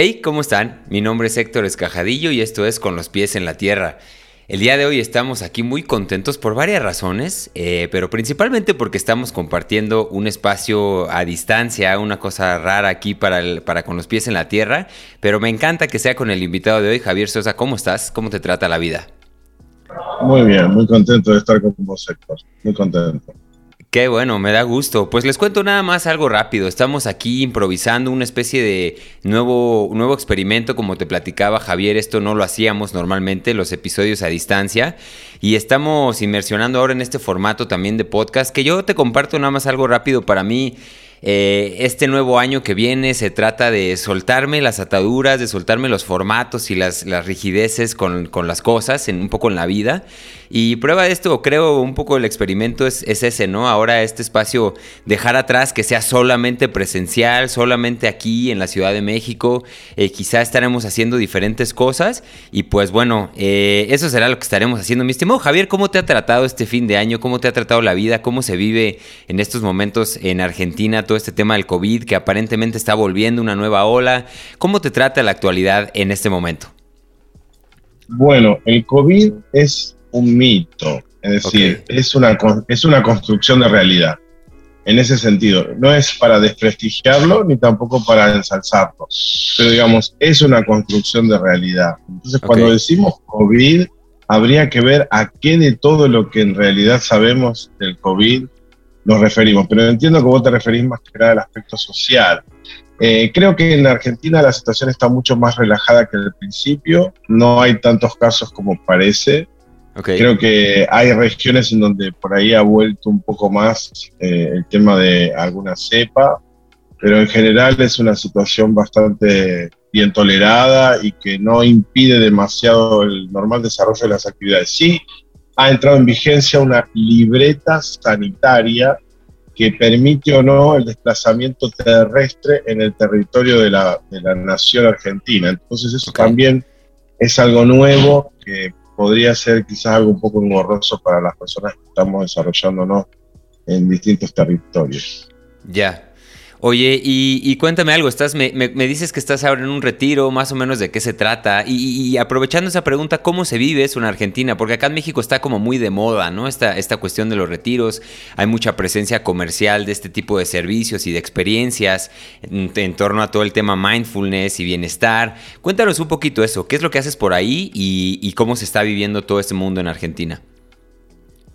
Hey, ¿cómo están? Mi nombre es Héctor Escajadillo y esto es Con los pies en la tierra. El día de hoy estamos aquí muy contentos por varias razones, eh, pero principalmente porque estamos compartiendo un espacio a distancia, una cosa rara aquí para, para Con los pies en la tierra, pero me encanta que sea con el invitado de hoy, Javier Sosa. ¿Cómo estás? ¿Cómo te trata la vida? Muy bien, muy contento de estar con vos, Héctor. Muy contento. Qué bueno, me da gusto. Pues les cuento nada más algo rápido. Estamos aquí improvisando una especie de nuevo, nuevo experimento, como te platicaba Javier. Esto no lo hacíamos normalmente, los episodios a distancia. Y estamos inmersionando ahora en este formato también de podcast, que yo te comparto nada más algo rápido para mí. Eh, este nuevo año que viene se trata de soltarme las ataduras, de soltarme los formatos y las, rigideces con, las cosas, un poco en la vida. Y prueba de esto, creo, un poco el experimento es, es, ese, ¿no? Ahora este espacio, dejar atrás que sea solamente presencial, solamente aquí en la Ciudad de México. Eh, quizá estaremos haciendo diferentes cosas. Y pues bueno, eh, eso será lo que estaremos haciendo. Mi estimado Javier, ¿cómo te ha tratado este fin de año? ¿Cómo te ha tratado la vida? ¿Cómo se vive en estos momentos en Argentina todo este tema del COVID que aparentemente está volviendo una nueva ola? ¿Cómo te trata la actualidad en este momento? Bueno, el COVID es un mito, es decir, es, una, es una construcción de realidad. En ese sentido, no es para desprestigiarlo ni tampoco para ensalzarlo, pero digamos, es una construcción de realidad. Entonces, cuando decimos COVID, habría que ver a qué de todo lo que en realidad sabemos del COVID nos referimos. Pero entiendo que vos te referís más que nada al aspecto social. Eh, creo que en Argentina la situación está mucho más relajada que al principio. No hay tantos casos como parece. Creo que hay regiones en donde por ahí ha vuelto un poco más eh, el tema de alguna cepa, pero en general es una situación bastante bien tolerada y que no impide demasiado el normal desarrollo de las actividades. Sí, ha entrado en vigencia una libreta sanitaria que permite o no el desplazamiento terrestre en el territorio de la, de la nación argentina. Entonces eso también es algo nuevo que podría ser quizás algo un poco engorroso para las personas que estamos desarrollándonos en distintos territorios. Ya. Oye, y, cuéntame algo, estás, me, dices que estás ahora en un retiro, más o menos de qué se trata, y, aprovechando esa pregunta, ¿cómo se vive eso en Argentina? Porque acá en México está como muy de moda, ¿no? Esta, esta cuestión de los retiros, hay mucha presencia comercial de este tipo de servicios y de experiencias en, en torno a todo el tema mindfulness y bienestar. Cuéntanos un poquito eso, ¿qué es lo que haces por ahí y, cómo se está viviendo todo este mundo en Argentina?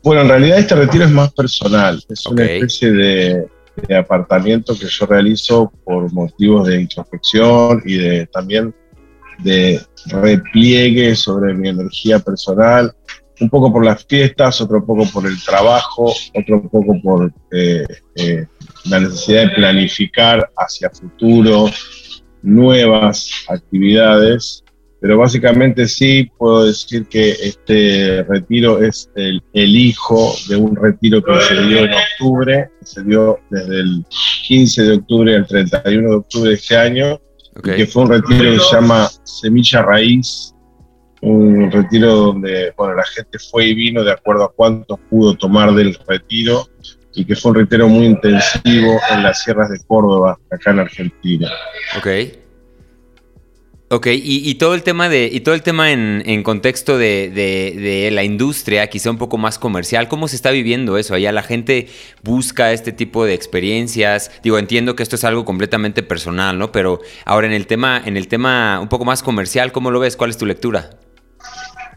Bueno, en realidad este retiro es más personal, es una especie de de apartamiento que yo realizo por motivos de introspección y de también de repliegue sobre mi energía personal, un poco por las fiestas, otro poco por el trabajo, otro poco por eh, eh, la necesidad de planificar hacia futuro nuevas actividades pero básicamente sí puedo decir que este retiro es el, hijo de un retiro que se dio en octubre, que se dio desde el 15 de octubre al 31 de octubre de este año, que fue un retiro que se llama Semilla Raíz, un retiro donde bueno, la gente fue y vino de acuerdo a cuánto pudo tomar del retiro y que fue un retiro muy intensivo en las sierras de Córdoba, acá en Argentina. Okay. Ok, y, todo el tema de, y todo el tema en, contexto de, la industria, quizá un poco más comercial, ¿cómo se está viviendo eso? Allá la gente busca este tipo de experiencias. Digo, entiendo que esto es algo completamente personal, ¿no? Pero ahora en el tema, en el tema un poco más comercial, ¿cómo lo ves? ¿Cuál es tu lectura?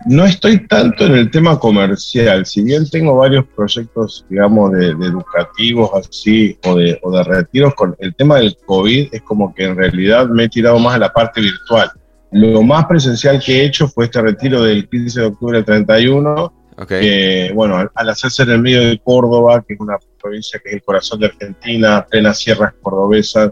No estoy tanto en el tema comercial, si bien tengo varios proyectos, digamos, de, educativos así o de, o de retiros, con el tema del COVID es como que en realidad me he tirado más a la parte virtual. Lo más presencial que he hecho fue este retiro del 15 de octubre al 31, que, bueno, al, hacerse en el medio de Córdoba, que es una provincia que es el corazón de Argentina, plenas sierras cordobesas,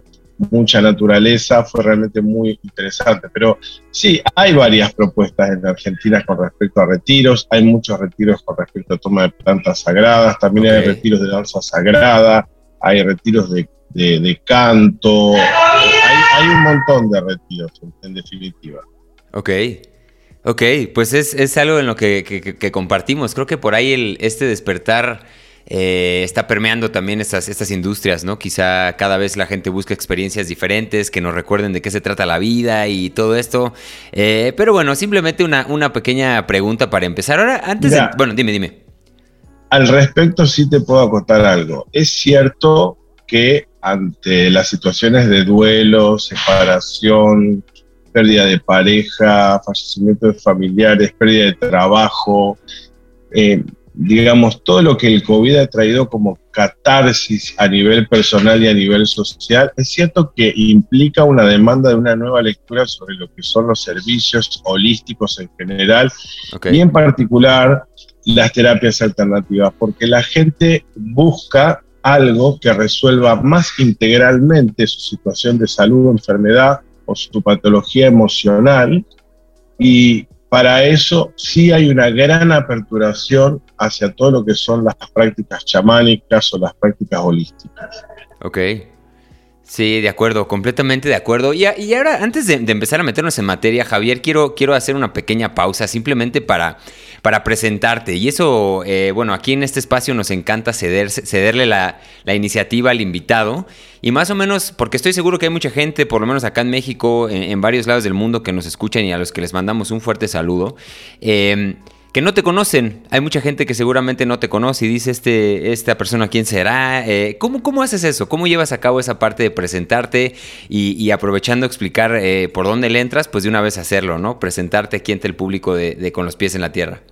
mucha naturaleza, fue realmente muy interesante. Pero sí, hay varias propuestas en Argentina con respecto a retiros, hay muchos retiros con respecto a toma de plantas sagradas, también hay retiros de danza sagrada, hay retiros de, canto, hay, un montón de retiros en, definitiva. Ok. Ok, pues es, algo en lo que, compartimos. Creo que por ahí el, este despertar eh, está permeando también estas, estas industrias, ¿no? Quizá cada vez la gente busca experiencias diferentes que nos recuerden de qué se trata la vida y todo esto. Eh, pero bueno, simplemente una, una, pequeña pregunta para empezar. Ahora, antes de... Bueno, dime, dime. Al respecto sí te puedo acotar algo. Es cierto que ante las situaciones de duelo, separación, pérdida de pareja, fallecimiento de familiares, pérdida de trabajo, eh, digamos, todo lo que el COVID ha traído como catarsis a nivel personal y a nivel social, es cierto que implica una demanda de una nueva lectura sobre lo que son los servicios holísticos en general y en particular las terapias alternativas, porque la gente busca algo que resuelva más integralmente su situación de salud o enfermedad o su patología emocional y para eso sí hay una gran aperturación hacia todo lo que son las prácticas chamánicas o las prácticas holísticas. Ok. Sí, de acuerdo, completamente de acuerdo. Y, ahora, antes de, empezar a meternos en materia, Javier, quiero, quiero hacer una pequeña pausa simplemente para, para presentarte. Y eso, eh, bueno, aquí en este espacio nos encanta ceder, cederle la, la, iniciativa al invitado. Y más o menos, porque estoy seguro que hay mucha gente, por lo menos acá en México, en, varios lados del mundo, que nos escuchan y a los que les mandamos un fuerte saludo. Eh, que no te conocen. Hay mucha gente que seguramente no te conoce y dice, este, esta persona, ¿quién será? Eh, ¿cómo, ¿cómo, haces eso? ¿Cómo llevas a cabo esa parte de presentarte y, aprovechando explicar eh, por dónde le entras, pues de una vez hacerlo, ¿no? Presentarte aquí ante el público de, con los pies en la tierra.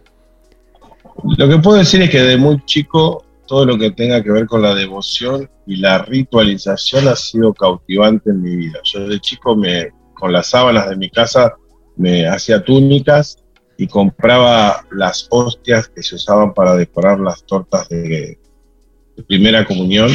Lo que puedo decir es que de muy chico todo lo que tenga que ver con la devoción y la ritualización ha sido cautivante en mi vida. Yo de chico me, con las sábanas de mi casa me hacía túnicas y compraba las hostias que se usaban para decorar las tortas de, primera comunión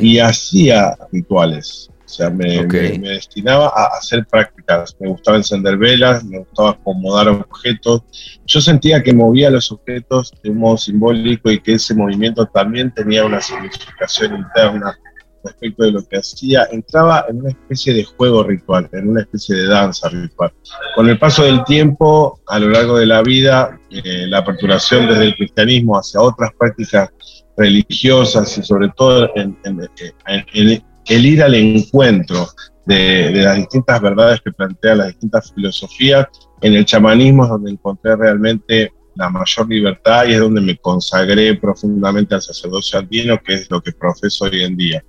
y hacía rituales. O sea, me, destinaba a hacer prácticas. Me gustaba encender velas, me gustaba acomodar objetos. Yo sentía que movía los objetos de un modo simbólico y que ese movimiento también tenía una significación interna respecto de lo que hacía, entraba en una especie de juego ritual, en una especie de danza ritual. Con el paso del tiempo, a lo largo de la vida, eh, la aperturación desde el cristianismo hacia otras prácticas religiosas y sobre todo en, el ir al encuentro de, de, las distintas verdades que plantean las distintas filosofías, en el chamanismo es donde encontré realmente la mayor libertad y es donde me consagré profundamente al sacerdocio andino, que es lo que profeso hoy en día.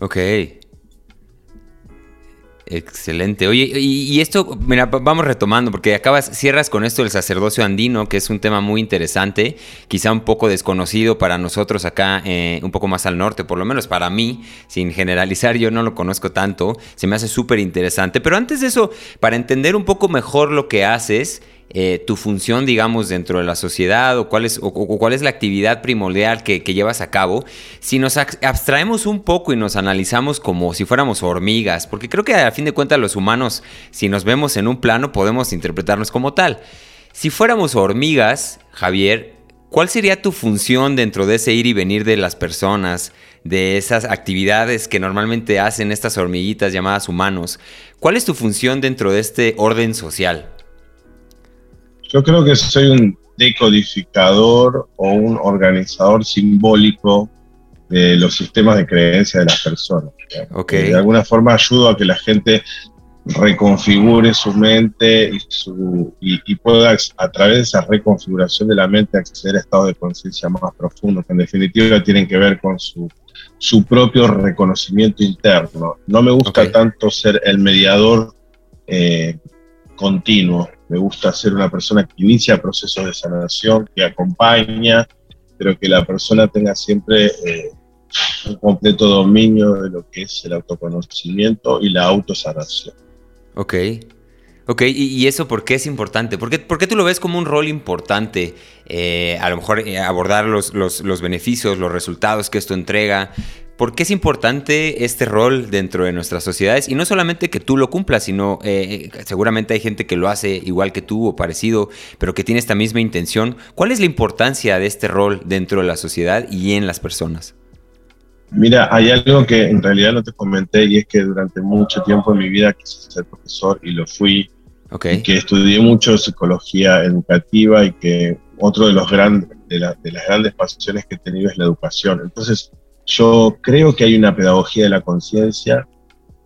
Ok. Excelente. Oye, y, esto, mira, vamos retomando, porque acabas, cierras con esto del sacerdocio andino, que es un tema muy interesante, quizá un poco desconocido para nosotros acá, eh, un poco más al norte, por lo menos para mí, sin generalizar, yo no lo conozco tanto, se me hace súper interesante. Pero antes de eso, para entender un poco mejor lo que haces, eh, tu función, digamos, dentro de la sociedad o cuál es, o, cuál es la actividad primordial que, llevas a cabo, si nos abstraemos un poco y nos analizamos como si fuéramos hormigas, porque creo que a fin de cuentas los humanos, si nos vemos en un plano, podemos interpretarnos como tal. Si fuéramos hormigas, Javier, ¿cuál sería tu función dentro de ese ir y venir de las personas, de esas actividades que normalmente hacen estas hormiguitas llamadas humanos? ¿Cuál es tu función dentro de este orden social? Yo creo que soy un decodificador o un organizador simbólico de los sistemas de creencia de las personas. De alguna forma ayudo a que la gente reconfigure su mente y, su, y, pueda a través de esa reconfiguración de la mente acceder a estados de conciencia más profundos, que en definitiva tienen que ver con su, su propio reconocimiento interno. No me gusta tanto ser el mediador eh, continuo, me gusta ser una persona que inicia procesos de sanación, que acompaña, pero que la persona tenga siempre eh, un completo dominio de lo que es el autoconocimiento y la autosanación. Ok. Ok, ¿Y, eso por qué es importante? ¿Por qué, tú lo ves como un rol importante? Eh, a lo mejor eh, abordar los, los, los, beneficios, los resultados que esto entrega, ¿Por qué es importante este rol dentro de nuestras sociedades? Y no solamente que tú lo cumplas, sino eh, seguramente hay gente que lo hace igual que tú o parecido, pero que tiene esta misma intención. ¿Cuál es la importancia de este rol dentro de la sociedad y en las personas? Mira, hay algo que en realidad no te comenté y es que durante mucho tiempo en mi vida quise ser profesor y lo fui. Okay. que estudié mucho psicología educativa y que otro de los grandes, de, las grandes pasiones que he tenido es la educación. Entonces, yo creo que hay una pedagogía de la conciencia,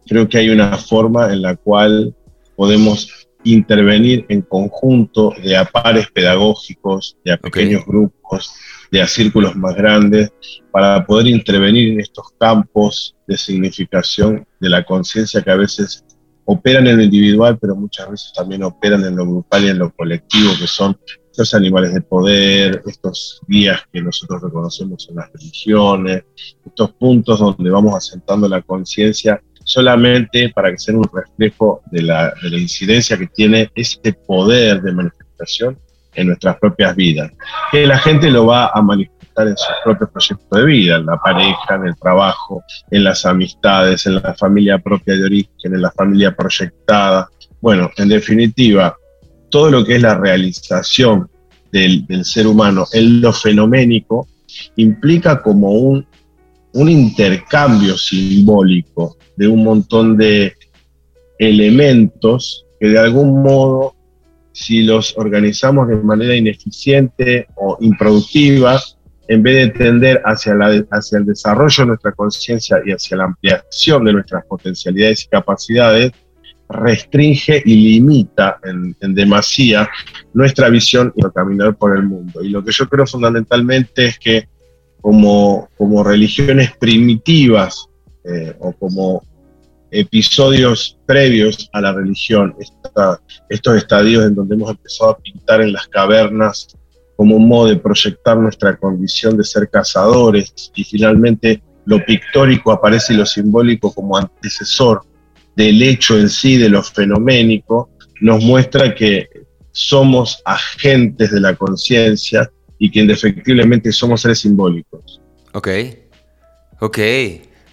creo que hay una forma en la cual podemos intervenir en conjunto de a pares pedagógicos, de a pequeños grupos, de a círculos más grandes, para poder intervenir en estos campos de significación de la conciencia que a veces operan en lo individual, pero muchas veces también operan en lo grupal y en lo colectivo, que son estos animales de poder, estos guías que nosotros reconocemos en las religiones, estos puntos donde vamos asentando la conciencia solamente para que sea un reflejo de la, de la incidencia que tiene ese poder de manifestación en nuestras propias vidas, que la gente lo va a manifestar en sus propios proyectos de vida, en la pareja, en el trabajo, en las amistades, en la familia propia de origen, en la familia proyectada. Bueno, en definitiva, todo lo que es la realización del, del ser humano en lo fenoménico implica como un, un intercambio simbólico de un montón de elementos que de algún modo, si los organizamos de manera ineficiente o improductiva, en vez de tender hacia, la, hacia el desarrollo de nuestra conciencia y hacia la ampliación de nuestras potencialidades y capacidades, restringe y limita en, en, demasía nuestra visión y caminar por el mundo. Y lo que yo creo fundamentalmente es que como, como religiones primitivas eh, o como episodios previos a la religión, estos estadios en donde hemos empezado a pintar en las cavernas como un modo de proyectar nuestra condición de ser cazadores y finalmente lo pictórico aparece y lo simbólico como antecesor del hecho en sí, de lo fenoménico, nos muestra que somos agentes de la conciencia y que indefectiblemente somos seres simbólicos. Ok, ok.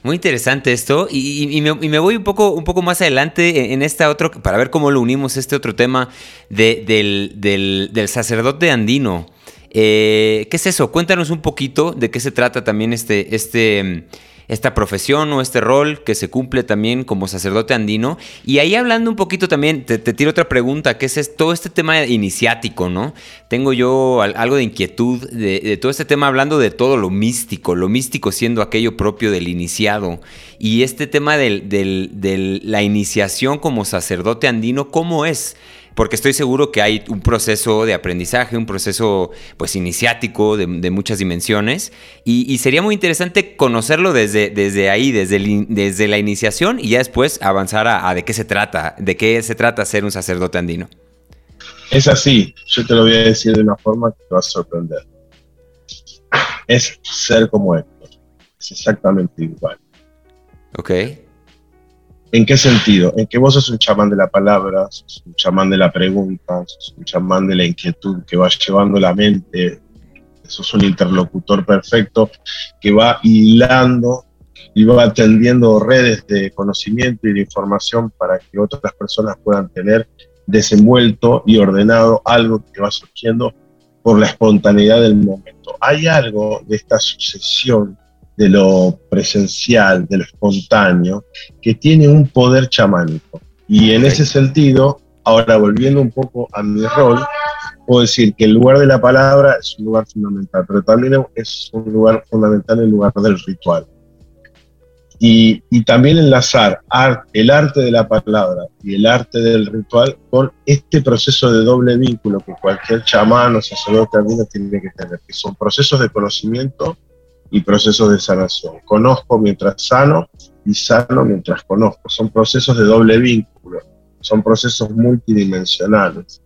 Muy interesante esto y, me, voy un poco, un poco más adelante en, esta otro, para ver cómo lo unimos, este otro tema del, del, sacerdote andino. Eh, ¿Qué es eso? Cuéntanos un poquito de qué se trata también este, este, esta profesión o este rol que se cumple también como sacerdote andino. Y ahí hablando un poquito también, te, tiro otra pregunta, que es todo este tema iniciático, ¿no? Tengo yo algo de inquietud de, todo este tema hablando de todo lo místico, lo místico siendo aquello propio del iniciado. Y este tema de la iniciación como sacerdote andino, ¿cómo es? Porque estoy seguro que hay un proceso de aprendizaje, un proceso pues iniciático de, muchas dimensiones y, sería muy interesante conocerlo desde, desde ahí, desde, desde la iniciación y ya después avanzar a, de qué se trata, de qué se trata ser un sacerdote andino. Es así, yo te lo voy a decir de una forma que te va a sorprender. Es ser como Héctor, es exactamente igual. Ok. ¿En qué sentido? En que vos sos un chamán de la palabra, sos un chamán de la pregunta, sos un chamán de la inquietud que va llevando la mente, sos un interlocutor perfecto que va hilando y va atendiendo redes de conocimiento y de información para que otras personas puedan tener desenvuelto y ordenado algo que va surgiendo por la espontaneidad del momento. Hay algo de esta sucesión de lo presencial, de lo espontáneo, que tiene un poder chamánico. Y en ese sentido, ahora volviendo un poco a mi rol, puedo decir que el lugar de la palabra es un lugar fundamental, pero también es un lugar fundamental el lugar del ritual. Y, y también enlazar el arte de la palabra y el arte del ritual con este proceso de doble vínculo que cualquier chamán o sacerdote andino tiene que tener, que son procesos de conocimiento y procesos de sanación. Conozco mientras sano y sano mientras conozco. Son procesos de doble vínculo, son procesos multidimensionales.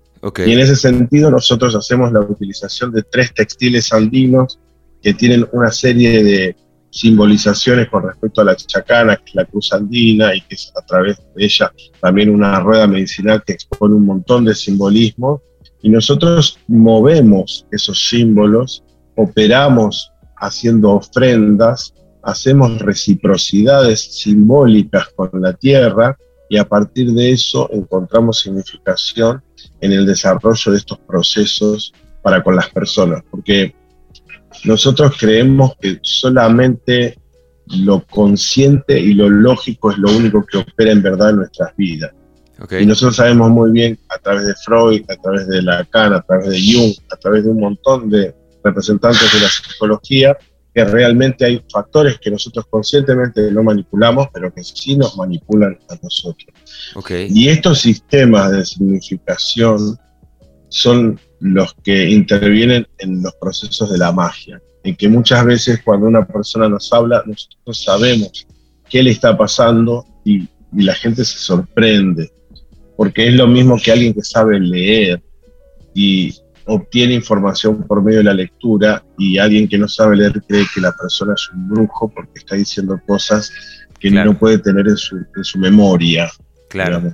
Y en ese sentido nosotros hacemos la utilización de tres textiles andinos que tienen una serie de simbolizaciones con respecto a la chacana, que es la cruz andina, y que es a través de ella también una rueda medicinal que expone un montón de simbolismo. Y nosotros movemos esos símbolos, operamos haciendo ofrendas, hacemos reciprocidades simbólicas con la tierra y a partir de eso encontramos significación en el desarrollo de estos procesos para con las personas, porque nosotros creemos que solamente lo consciente y lo lógico es lo único que opera en verdad en nuestras vidas. Y nosotros sabemos muy bien a través de Freud, a través de Lacan, a través de Jung, a través de un montón de representantes de la psicología, que realmente hay factores que nosotros conscientemente no manipulamos, pero que sí nos manipulan a nosotros. Y estos sistemas de significación son los que intervienen en los procesos de la magia, en que muchas veces cuando una persona nos habla, nosotros sabemos qué le está pasando y, y la gente se sorprende, porque es lo mismo que alguien que sabe leer y obtiene información por medio de la lectura y alguien que no sabe leer cree que la persona es un brujo porque está diciendo cosas que no puede tener en su, memoria. Claro.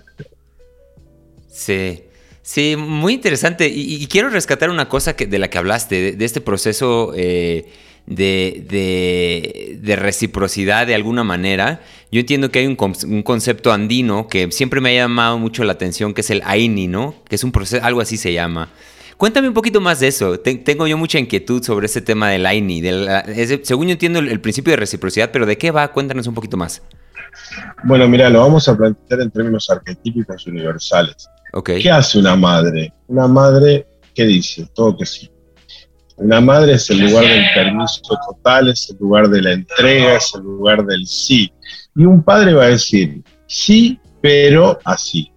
Sí. Sí, muy interesante. Y, quiero rescatar una cosa que, de la que hablaste, de, este proceso eh, de, reciprocidad de alguna manera. Yo entiendo que hay un, un, concepto andino que siempre me ha llamado mucho la atención, que es el Aini, ¿no? Que es un proceso, algo así se llama. Cuéntame un poquito más de eso. tengo yo mucha inquietud sobre ese tema del AINI. según yo entiendo el, principio de reciprocidad, pero ¿de qué va? Cuéntanos un poquito más. Bueno, mira, lo vamos a plantear en términos arquetípicos universales. ¿Qué hace una madre? Una madre, ¿qué dice? Todo que sí. Una madre es el lugar del permiso total, es el lugar de la entrega, es el lugar del sí. Y un padre va a decir, sí, pero así.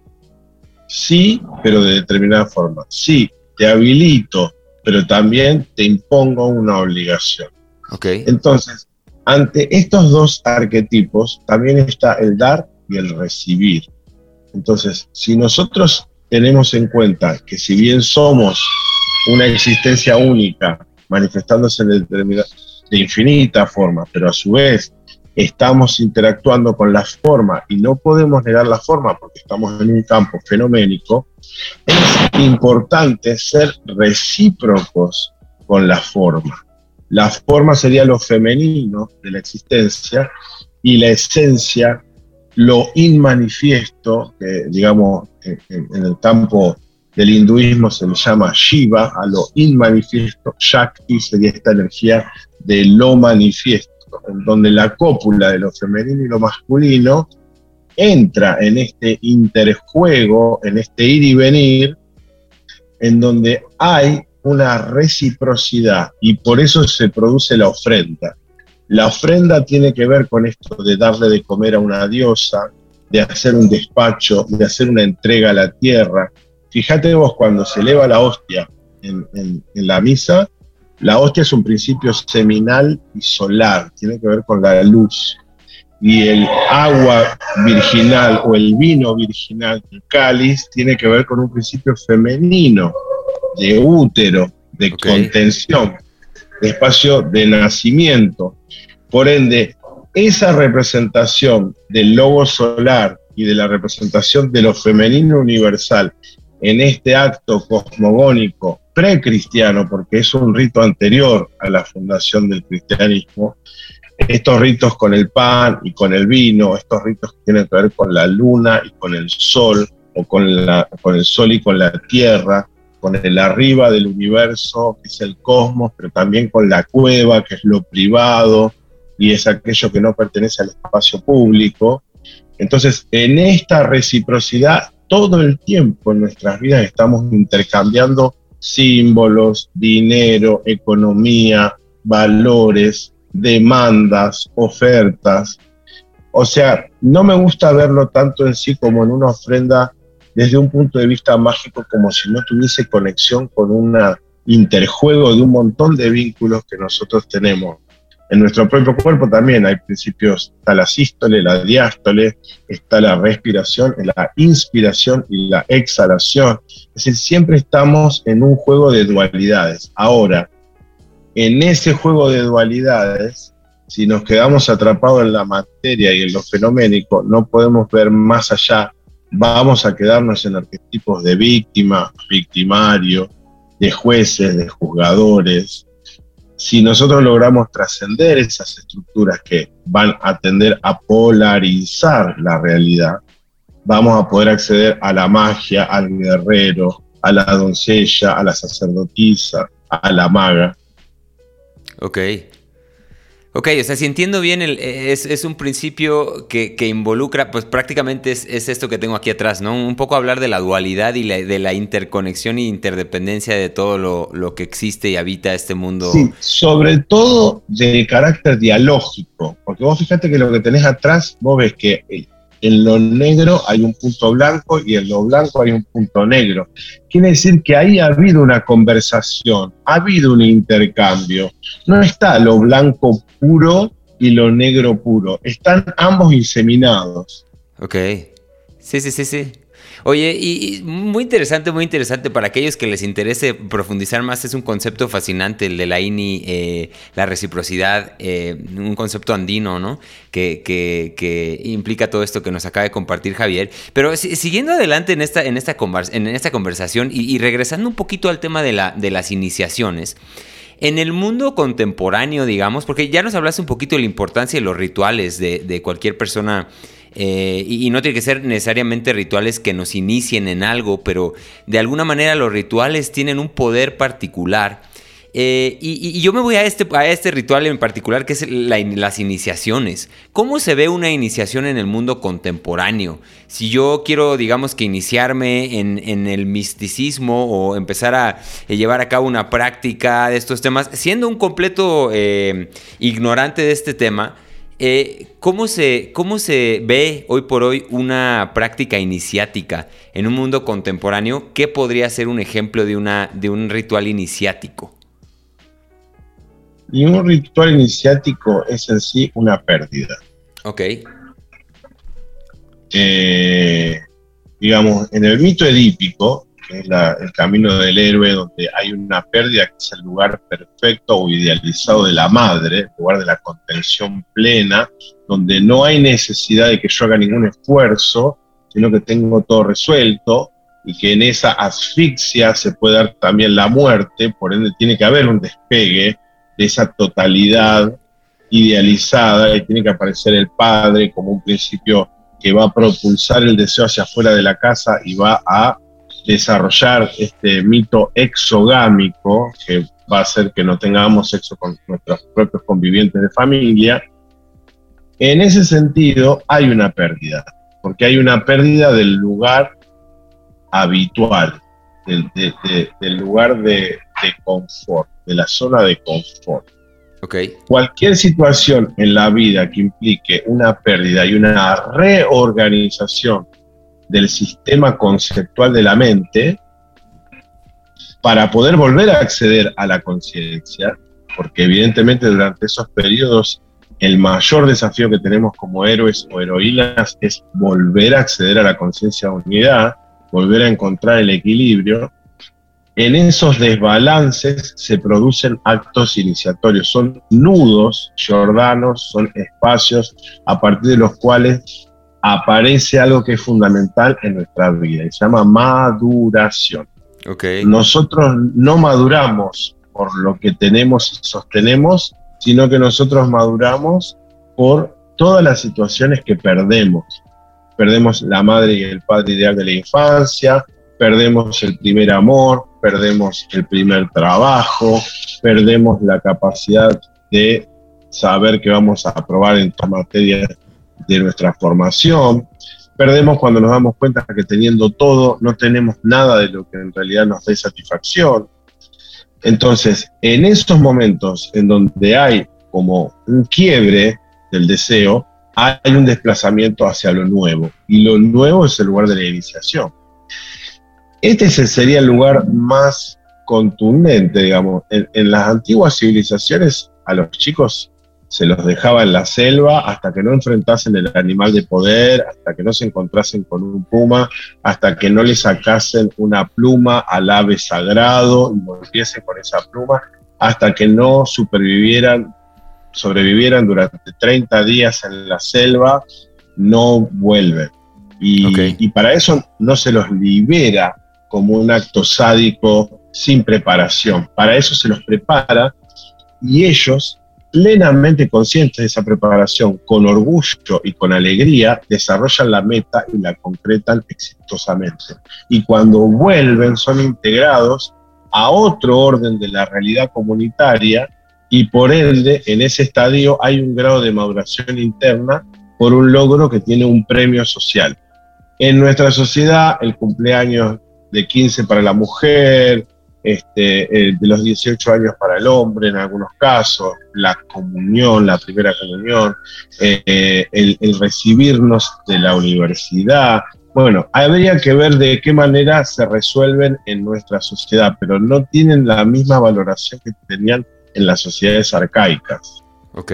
Sí, pero de determinada forma. Sí, te habilito, pero también te impongo una obligación. Okay. Entonces, ante estos dos arquetipos también está el dar y el recibir. Entonces, si nosotros tenemos en cuenta que si bien somos una existencia única, manifestándose de, de infinita forma, pero a su vez estamos interactuando con la forma y no podemos negar la forma porque estamos en un campo fenoménico, es importante ser recíprocos con la forma. La forma sería lo femenino de la existencia y la esencia, lo inmanifiesto, que digamos en, en el campo del hinduismo se le llama Shiva, a lo inmanifiesto, Shakti sería esta energía de lo manifiesto donde la cópula de lo femenino y lo masculino entra en este interjuego, en este ir y venir, en donde hay una reciprocidad y por eso se produce la ofrenda. La ofrenda tiene que ver con esto de darle de comer a una diosa, de hacer un despacho, de hacer una entrega a la tierra. Fíjate vos cuando se eleva la hostia en, en la misa, la hostia es un principio seminal y solar, tiene que ver con la luz. Y el agua virginal o el vino virginal, el cáliz, tiene que ver con un principio femenino, de útero, de contención, de espacio de nacimiento. Por ende, esa representación del logo solar y de la representación de lo femenino universal en este acto cosmogónico precristiano, porque es un rito anterior a la fundación del cristianismo, estos ritos con el pan y con el vino, estos ritos que tienen que ver con la luna y con el sol, o con, la, con el sol y con la tierra, con el arriba del universo, que es el cosmos, pero también con la cueva, que es lo privado, y es aquello que no pertenece al espacio público. Entonces, en esta reciprocidad, todo el tiempo en nuestras vidas estamos intercambiando símbolos, dinero, economía, valores, demandas, ofertas. O sea, no me gusta verlo tanto en sí como en una ofrenda desde un punto de vista mágico, como si no tuviese conexión con un interjuego de un montón de vínculos que nosotros tenemos en nuestro propio cuerpo también hay principios, está la sístole, la diástole, está la respiración, la inspiración y la exhalación. Es decir, siempre estamos en un juego de dualidades. Ahora, en ese juego de dualidades, si nos quedamos atrapados en la materia y en lo fenoménico, no podemos ver más allá. Vamos a quedarnos en arquetipos de víctima, victimario, de jueces, de juzgadores, si nosotros logramos trascender esas estructuras que van a tender a polarizar la realidad, vamos a poder acceder a la magia, al guerrero, a la doncella, a la sacerdotisa, a la maga. Ok. Ok, o sea, si entiendo bien, el, es, es, un principio que, involucra, pues prácticamente es, es, esto que tengo aquí atrás, ¿no? Un poco hablar de la dualidad y la, de la interconexión e interdependencia de todo lo, lo, que existe y habita este mundo. Sí, sobre todo de carácter dialógico, porque vos fíjate que lo que tenés atrás, vos ves que en lo negro hay un punto blanco y en lo blanco hay un punto negro. Quiere decir que ahí ha habido una conversación, ha habido un intercambio. No está lo blanco puro y lo negro puro, están ambos inseminados. Ok. Sí, sí, sí, sí. Oye, y, muy interesante, muy interesante para aquellos que les interese profundizar más. Es un concepto fascinante el de la INI, eh, la reciprocidad, eh, un concepto andino, ¿no? Que, que, implica todo esto que nos acaba de compartir Javier. Pero siguiendo adelante en esta, en esta, en esta conversación y, regresando un poquito al tema de, la, de las iniciaciones. En el mundo contemporáneo, digamos, porque ya nos hablaste un poquito de la importancia de los rituales de, cualquier persona eh, y, no tiene que ser necesariamente rituales que nos inicien en algo, pero de alguna manera los rituales tienen un poder particular. Eh, y, yo me voy a este, a este ritual en particular, que es las iniciaciones. ¿Cómo se ve una iniciación en el mundo contemporáneo? Si yo quiero, digamos, que iniciarme en, el misticismo o empezar a eh, llevar a cabo una práctica de estos temas, siendo un completo ignorante de este tema, eh, ¿cómo, se, ¿Cómo se ve hoy por hoy una práctica iniciática en un mundo contemporáneo? ¿Qué podría ser un ejemplo de, una, de un ritual iniciático? Y un ritual iniciático es en sí una pérdida. Ok. Eh, digamos, en el mito edípico, es el camino del héroe, donde hay una pérdida que es el lugar perfecto o idealizado de la madre, el lugar de la contención plena, donde no hay necesidad de que yo haga ningún esfuerzo, sino que tengo todo resuelto y que en esa asfixia se puede dar también la muerte, por ende tiene que haber un despegue de esa totalidad idealizada y tiene que aparecer el padre como un principio que va a propulsar el deseo hacia afuera de la casa y va a desarrollar este mito exogámico que va a hacer que no tengamos sexo con nuestros propios convivientes de familia, en ese sentido hay una pérdida, porque hay una pérdida del lugar habitual, del, lugar de, confort, de la zona de confort. Okay. Cualquier situación en la vida que implique una pérdida y una reorganización del sistema conceptual de la mente para poder volver a acceder a la conciencia, porque evidentemente durante esos periodos el mayor desafío que tenemos como héroes o heroínas es volver a acceder a la conciencia unidad, volver a encontrar el equilibrio. En esos desbalances se producen actos iniciatorios, son nudos jordanos, son espacios a partir de los cuales aparece algo que es fundamental en nuestra vida y se llama maduración. Okay. Nosotros no maduramos por lo que tenemos y sostenemos, sino que nosotros maduramos por todas las situaciones que perdemos. Perdemos la madre y el padre ideal de la infancia, perdemos el primer amor, perdemos el primer trabajo, perdemos la capacidad de saber que vamos a aprobar en todas materias de nuestra formación. Perdemos cuando nos damos cuenta que teniendo todo no tenemos nada de lo que en realidad nos dé satisfacción. Entonces, en estos momentos en donde hay como un quiebre del deseo, hay un desplazamiento hacia lo nuevo. Y lo nuevo es el lugar de la iniciación. Este sería el lugar más contundente, digamos. En, las antiguas civilizaciones a los chicos se los dejaba en la selva hasta que no enfrentasen el animal de poder, hasta que no se encontrasen con un puma, hasta que no le sacasen una pluma al ave sagrado y volviesen con esa pluma, hasta que no supervivieran, sobrevivieran durante 30 días en la selva, no vuelven. Y, y para eso no se los libera como un acto sádico sin preparación. Para eso se los prepara y ellos plenamente conscientes de esa preparación, con orgullo y con alegría, desarrollan la meta y la concretan exitosamente. Y cuando vuelven son integrados a otro orden de la realidad comunitaria y por ende en ese estadio hay un grado de maduración interna por un logro que tiene un premio social. En nuestra sociedad, el cumpleaños de 15 para la mujer, este, de los 18 años para el hombre en algunos casos, la comunión, la primera comunión, eh, el, recibirnos de la universidad. Bueno, habría que ver de qué manera se resuelven en nuestra sociedad, pero no tienen la misma valoración que tenían en las sociedades arcaicas. Ok.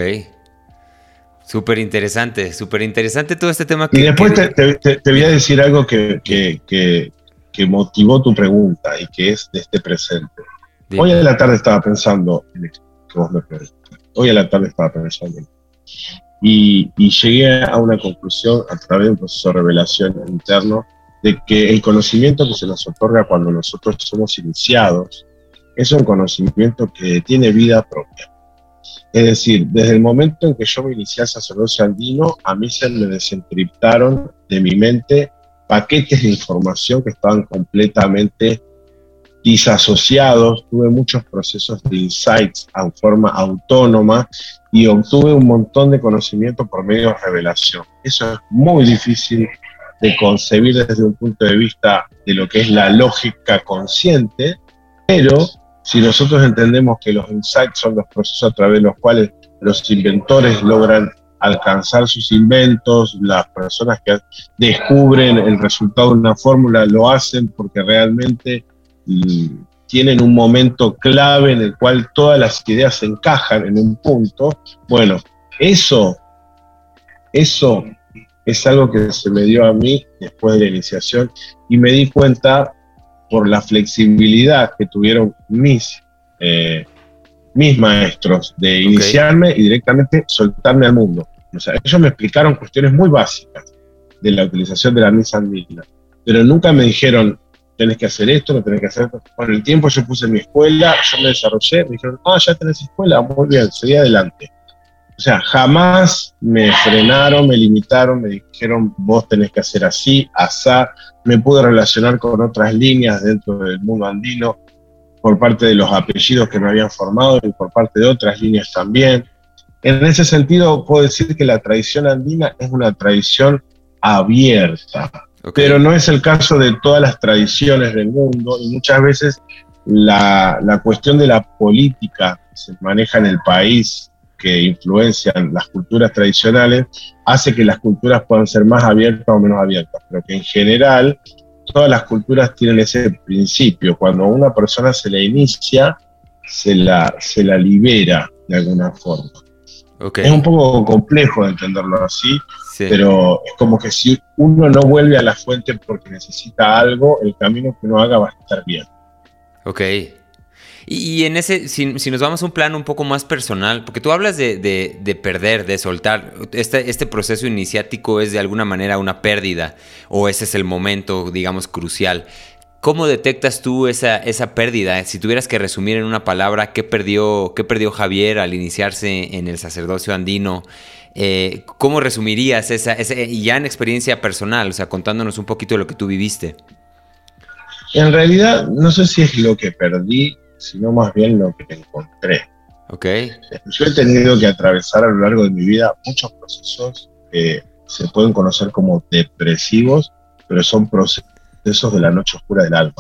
Súper interesante, súper interesante todo este tema. Que, y después te, voy a decir algo que, que, que motivó tu pregunta y que es de este presente. Hoy a la tarde estaba pensando en que vos me Hoy a la tarde estaba pensando en y, y, llegué a una conclusión a través de un proceso de revelación interno de que el conocimiento que se nos otorga cuando nosotros somos iniciados es un conocimiento que tiene vida propia. Es decir, desde el momento en que yo me inicié al sacerdocio andino, a mí se me desencriptaron de mi mente paquetes de información que estaban completamente disasociados, tuve muchos procesos de insights en forma autónoma y obtuve un montón de conocimiento por medio de revelación. Eso es muy difícil de concebir desde un punto de vista de lo que es la lógica consciente, pero si nosotros entendemos que los insights son los procesos a través de los cuales los inventores logran alcanzar sus inventos, las personas que descubren el resultado de una fórmula lo hacen porque realmente mm, tienen un momento clave en el cual todas las ideas se encajan en un punto. Bueno, eso, eso es algo que se me dio a mí después de la iniciación y me di cuenta por la flexibilidad que tuvieron mis eh, mis maestros de iniciarme y directamente soltarme al mundo. O sea, ellos me explicaron cuestiones muy básicas de la utilización de la misa andina, pero nunca me dijeron, tenés que hacer esto, no tenés que hacer esto. Con el tiempo yo puse mi escuela, yo me desarrollé, me dijeron, ah, ya tenés escuela, muy bien, seguí adelante. O sea, jamás me frenaron, me limitaron, me dijeron, vos tenés que hacer así, asá. Me pude relacionar con otras líneas dentro del mundo andino por parte de los apellidos que me habían formado y por parte de otras líneas también. En ese sentido, puedo decir que la tradición andina es una tradición abierta, pero no es el caso de todas las tradiciones del mundo y muchas veces la, la cuestión de la política que se maneja en el país que influencian las culturas tradicionales hace que las culturas puedan ser más abiertas o menos abiertas, pero que en general todas las culturas tienen ese principio. Cuando a una persona se la inicia, se la, se la libera de alguna forma. Es un poco complejo de entenderlo así, pero es como que si uno no vuelve a la fuente porque necesita algo, el camino que uno haga va a estar bien. Ok. Y, en ese, si, nos vamos a un plano un poco más personal, porque tú hablas de, perder, de soltar, este, este, proceso iniciático es de alguna manera una pérdida, o ese es el momento, digamos, crucial. ¿Cómo detectas tú esa, esa pérdida? Si tuvieras que resumir en una palabra, ¿qué perdió, qué perdió Javier al iniciarse en el sacerdocio andino? Eh, ¿Cómo resumirías esa, esa, ya en experiencia personal, o sea, contándonos un poquito de lo que tú viviste? En realidad, no sé si es lo que perdí, sino más bien lo que encontré. Okay. Yo he tenido que atravesar a lo largo de mi vida muchos procesos que se pueden conocer como depresivos, pero son procesos de la noche oscura del alma.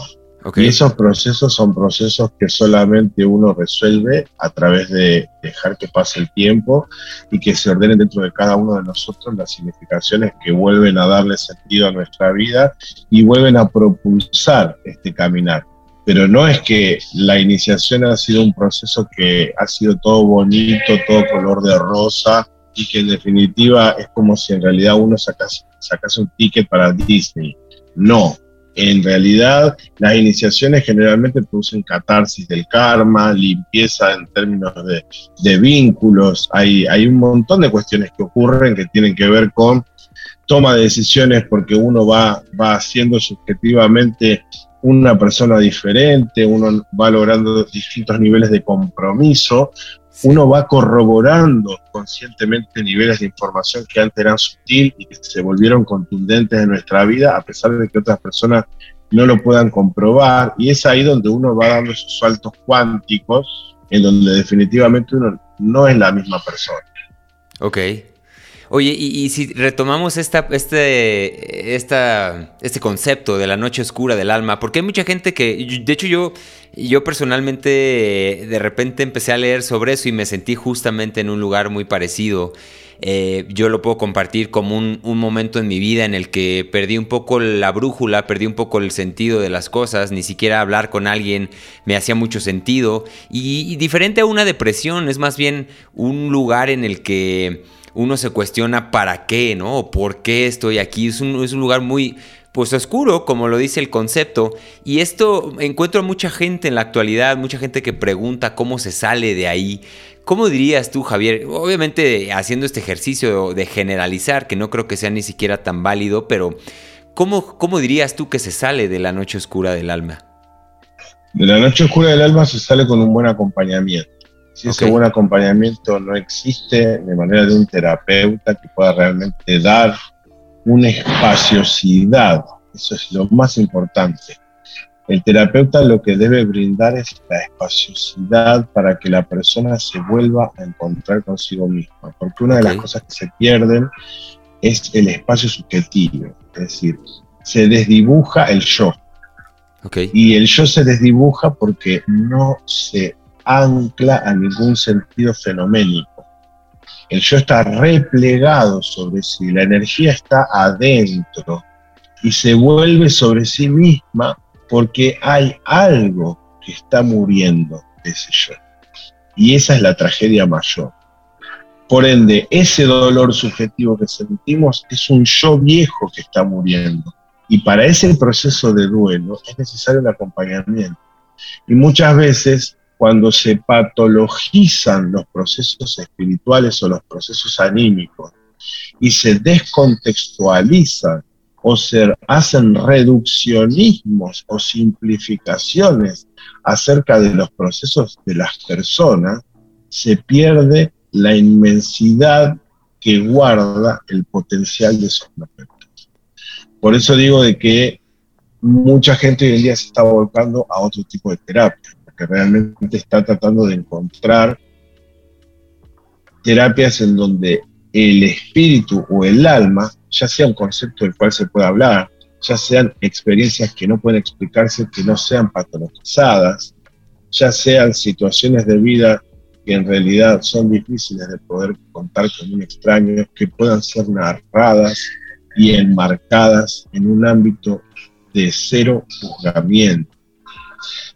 Okay. Y esos procesos son procesos que solamente uno resuelve a través de dejar que pase el tiempo y que se ordenen dentro de cada uno de nosotros las significaciones que vuelven a darle sentido a nuestra vida y vuelven a propulsar este caminar pero no es que la iniciación ha sido un proceso que ha sido todo bonito, todo color de rosa, y que en definitiva es como si en realidad uno sacase, sacase un ticket para Disney. No, en realidad las iniciaciones generalmente producen catarsis del karma, limpieza en términos de, de vínculos, hay, hay un montón de cuestiones que ocurren que tienen que ver con toma de decisiones porque uno va, va haciendo subjetivamente una persona diferente, uno va logrando distintos niveles de compromiso, uno va corroborando conscientemente niveles de información que antes eran sutil y que se volvieron contundentes en nuestra vida, a pesar de que otras personas no lo puedan comprobar. Y es ahí donde uno va dando esos saltos cuánticos en donde definitivamente uno no es la misma persona. Ok. Oye, y, si retomamos esta, este, esta, este concepto de la noche oscura del alma, porque hay mucha gente que, de hecho yo, yo personalmente de repente empecé a leer sobre eso y me sentí justamente en un lugar muy parecido. Eh, yo lo puedo compartir como un, momento en mi vida en el que perdí un poco la brújula, perdí un poco el sentido de las cosas, ni siquiera hablar con alguien me hacía mucho sentido. Y, diferente a una depresión, es más bien un lugar en el que uno se cuestiona para qué, ¿no? Por qué estoy aquí. Es un, es un lugar muy, pues oscuro, como lo dice el concepto. Y esto encuentro a mucha gente en la actualidad, mucha gente que pregunta cómo se sale de ahí. ¿Cómo dirías tú, Javier? Obviamente haciendo este ejercicio de generalizar, que no creo que sea ni siquiera tan válido, pero ¿cómo, cómo dirías tú que se sale de la noche oscura del alma? De la noche oscura del alma se sale con un buen acompañamiento. Si ese buen acompañamiento no existe de manera de un terapeuta que pueda realmente dar una espaciosidad, eso es lo más importante. El terapeuta lo que debe brindar es la espaciosidad para que la persona se vuelva a encontrar consigo misma, porque una de las cosas que se pierden es el espacio subjetivo, es decir, se desdibuja el yo. Y el yo se desdibuja porque no se ancla a ningún sentido fenoménico. El yo está replegado sobre sí, la energía está adentro y se vuelve sobre sí misma porque hay algo que está muriendo ese yo. Y esa es la tragedia mayor. Por ende, ese dolor subjetivo que sentimos es un yo viejo que está muriendo. Y para ese proceso de duelo es necesario el acompañamiento. Y muchas veces, cuando se patologizan los procesos espirituales o los procesos anímicos y se descontextualizan o se hacen reduccionismos o simplificaciones acerca de los procesos de las personas, se pierde la inmensidad que guarda el potencial de esos momentos. Por eso digo de que mucha gente hoy en día se está volcando a otro tipo de terapia, porque realmente está tratando de encontrar terapias en donde el espíritu o el alma ya sea un concepto del cual se puede hablar, ya sean experiencias que no pueden explicarse, que no sean patologizadas, ya sean situaciones de vida que en realidad son difíciles de poder contar con un extraño, que puedan ser narradas y enmarcadas en un ámbito de cero juzgamiento.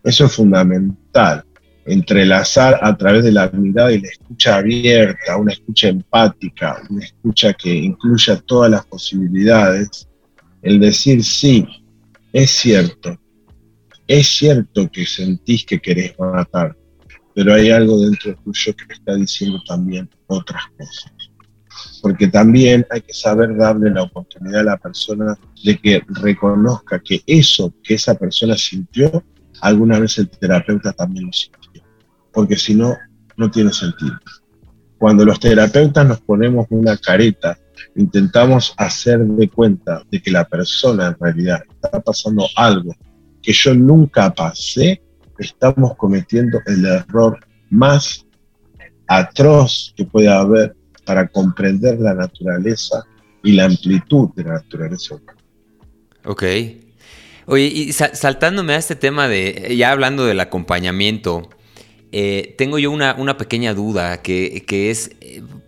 Eso es fundamental entrelazar a través de la mirada y la escucha abierta, una escucha empática, una escucha que incluya todas las posibilidades, el decir sí, es cierto, es cierto que sentís que querés matar, pero hay algo dentro tuyo que está diciendo también otras cosas. Porque también hay que saber darle la oportunidad a la persona de que reconozca que eso que esa persona sintió, alguna vez el terapeuta también lo sintió porque si no, no tiene sentido. Cuando los terapeutas nos ponemos una careta, intentamos hacer de cuenta de que la persona en realidad está pasando algo que yo nunca pasé, estamos cometiendo el error más atroz que puede haber para comprender la naturaleza y la amplitud de la naturaleza humana. Ok. Oye, y saltándome a este tema de, ya hablando del acompañamiento, eh, tengo yo una, pequeña duda que, es,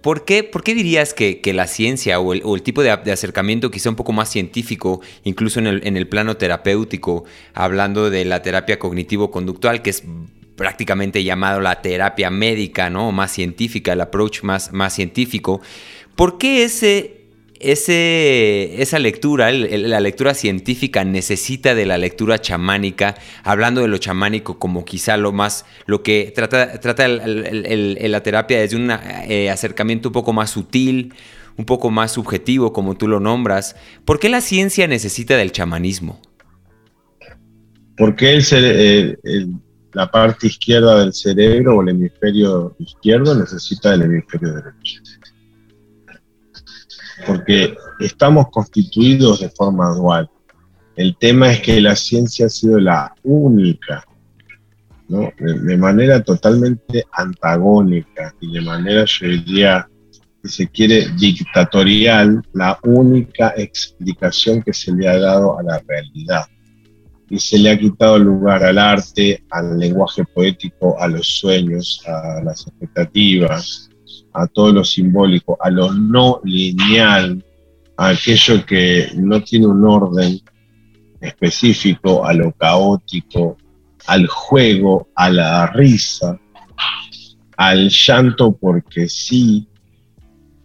¿por qué, ¿por qué dirías que, la ciencia o el, tipo de, acercamiento quizá un poco más científico, incluso en el, plano terapéutico, hablando de la terapia cognitivo-conductual, que es prácticamente llamado la terapia médica, ¿no? Más científica, el approach más, más científico, ¿por qué ese esa lectura, la lectura científica necesita de la lectura chamánica, hablando de lo chamánico como quizá lo más, lo que trata, la terapia desde un eh, acercamiento un poco más sutil, un poco más subjetivo, como tú lo nombras. ¿Por qué la ciencia necesita del chamanismo? Porque el, la parte izquierda del cerebro o el hemisferio izquierdo necesita del hemisferio derecho porque estamos constituidos de forma dual. El tema es que la ciencia ha sido la única de, manera totalmente antagónica y de manera, yo diría, si se quiere, dictatorial, la única explicación que se le ha dado a la realidad. Y se le ha quitado lugar al arte, al lenguaje poético, a los sueños, a las expectativas, a todo lo simbólico, a lo no lineal, a aquello que no tiene un orden específico, a lo caótico, al juego, a la risa, al llanto porque sí,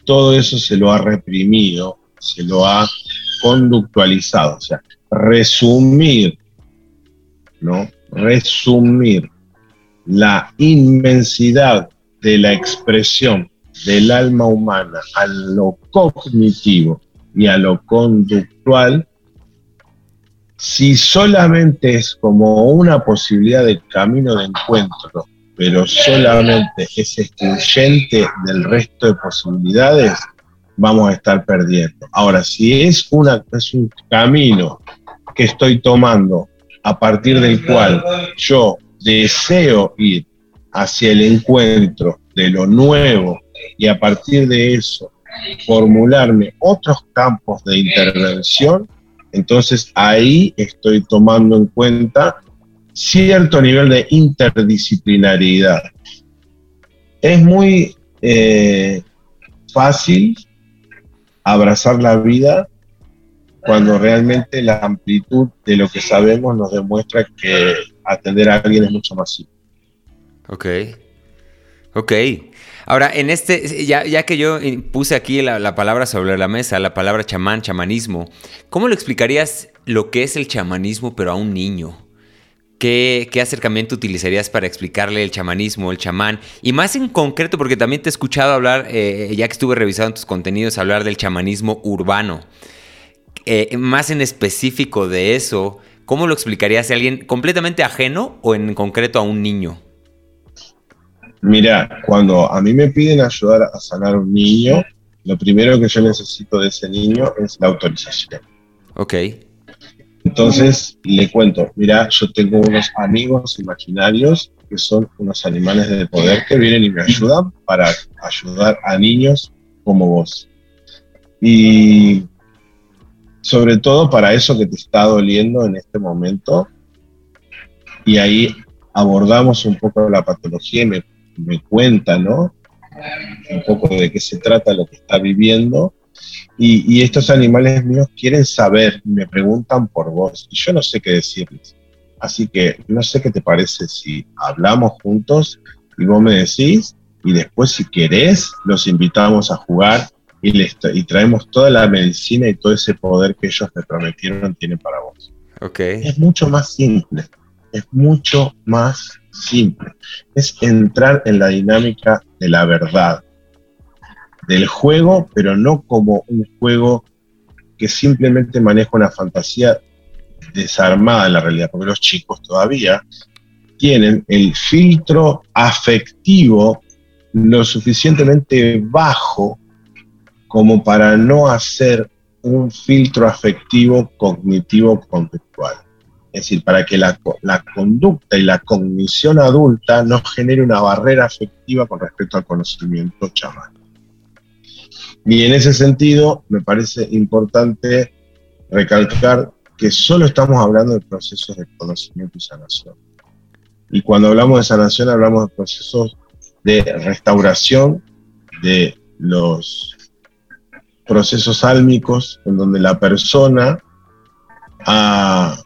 todo eso se lo ha reprimido, se lo ha conductualizado, o sea, resumir, ¿no? Resumir la inmensidad de la expresión del alma humana a lo cognitivo y a lo conductual si solamente es como una posibilidad de camino de encuentro, pero solamente es excluyente del resto de posibilidades, vamos a estar perdiendo. Ahora, si es, una, es un camino que estoy tomando a partir del cual yo deseo ir hacia el encuentro de lo nuevo y a partir de eso formularme otros campos de intervención, entonces ahí estoy tomando en cuenta cierto nivel de interdisciplinariedad. Es muy eh, fácil abrazar la vida cuando realmente la amplitud de lo que sabemos nos demuestra que atender a alguien es mucho más simple. Ok. Ok. Ahora, en este, ya, ya que yo puse aquí la, palabra sobre la mesa, la palabra chamán, chamanismo, ¿cómo lo explicarías lo que es el chamanismo pero a un niño? ¿Qué, acercamiento utilizarías para explicarle el chamanismo, el chamán? Y más en concreto, porque también te he escuchado hablar, eh, ya que estuve revisando tus contenidos, hablar del chamanismo urbano. Eh, más en específico de eso, ¿cómo lo explicarías a alguien completamente ajeno o en concreto a un niño? Mira, cuando a mí me piden ayudar a sanar a un niño, lo primero que yo necesito de ese niño es la autorización. Ok. Entonces le cuento, mira, yo tengo unos amigos imaginarios que son unos animales de poder que vienen y me ayudan para ayudar a niños como vos. Y sobre todo para eso que te está doliendo en este momento. Y ahí abordamos un poco la patología y me me cuenta, ¿no? Un poco de qué se trata lo que está viviendo. Y, estos animales míos quieren saber, me preguntan por vos, y yo no sé qué decirles. Así que no sé qué te parece si hablamos juntos y vos me decís, y después si querés, los invitamos a jugar y, les y traemos toda la medicina y todo ese poder que ellos me prometieron tienen para vos. Okay. Es mucho más simple, es mucho más simple. Es entrar en la dinámica de la verdad, del juego, pero no como un juego que simplemente maneja una fantasía desarmada en la realidad, porque los chicos todavía tienen el filtro afectivo lo suficientemente bajo como para no hacer un filtro afectivo cognitivo conductual. Es decir, para que la, conducta y la cognición adulta no genere una barrera afectiva con respecto al conocimiento chamán. Y en ese sentido, me parece importante recalcar que solo estamos hablando de procesos de conocimiento y sanación. Y cuando hablamos de sanación, hablamos de procesos de restauración de los procesos álmicos, en donde la persona ha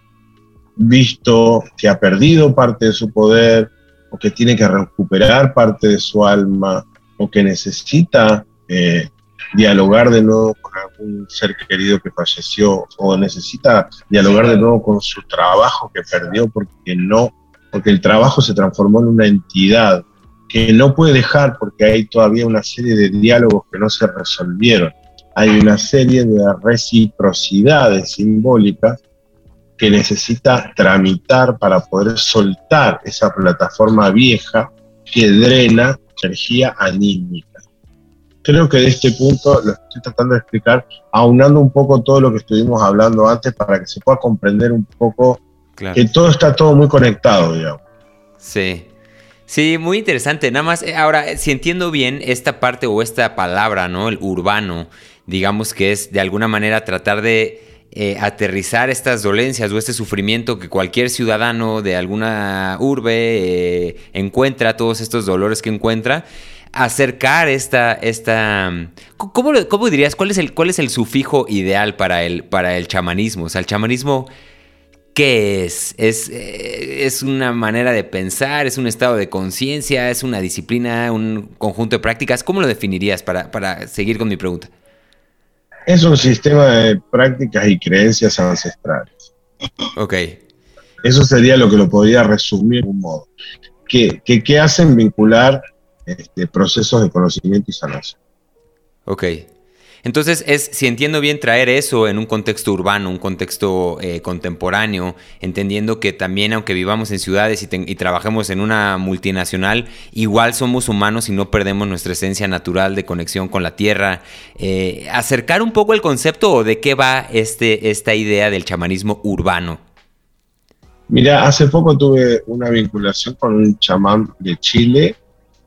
visto que ha perdido parte de su poder o que tiene que recuperar parte de su alma o que necesita eh, dialogar de nuevo con algún ser querido que falleció o necesita dialogar de nuevo con su trabajo que perdió porque no, porque el trabajo se transformó en una entidad que no puede dejar porque hay todavía una serie de diálogos que no se resolvieron. Hay una serie de reciprocidades simbólicas que necesita tramitar para poder soltar esa plataforma vieja que drena energía anímica. Creo que de este punto lo estoy tratando de explicar, aunando un poco todo lo que estuvimos hablando antes para que se pueda comprender un poco que todo está todo muy conectado, digamos. Sí. Sí, muy interesante. Nada más, eh, ahora, si entiendo bien esta parte o esta palabra, ¿no? El urbano, digamos que es de alguna manera tratar de eh, aterrizar estas dolencias o este sufrimiento que cualquier ciudadano de alguna urbe eh, encuentra, todos estos dolores que encuentra, acercar esta, esta ¿cómo, ¿cómo, dirías? ¿Cuál es, el, ¿Cuál es el sufijo ideal para el, para el chamanismo? O sea, el chamanismo, ¿qué es? ¿Es, eh, ¿Es una manera de pensar? ¿Es un estado de conciencia? ¿Es una disciplina? ¿Un conjunto de prácticas? ¿Cómo lo definirías para, para seguir con mi pregunta? Es un sistema de prácticas y creencias ancestrales. Ok. Eso sería lo que lo podría resumir de un modo. ¿Qué, que, hacen vincular este, procesos de conocimiento y sanación? Ok. Entonces, es, si entiendo bien, traer eso en un contexto urbano, un contexto eh, contemporáneo, entendiendo que también, aunque vivamos en ciudades y, trabajemos en una multinacional, igual somos humanos y no perdemos nuestra esencia natural de conexión con la tierra. Eh, acercar un poco el concepto o de qué va este, esta idea del chamanismo urbano. Mira, hace poco tuve una vinculación con un chamán de Chile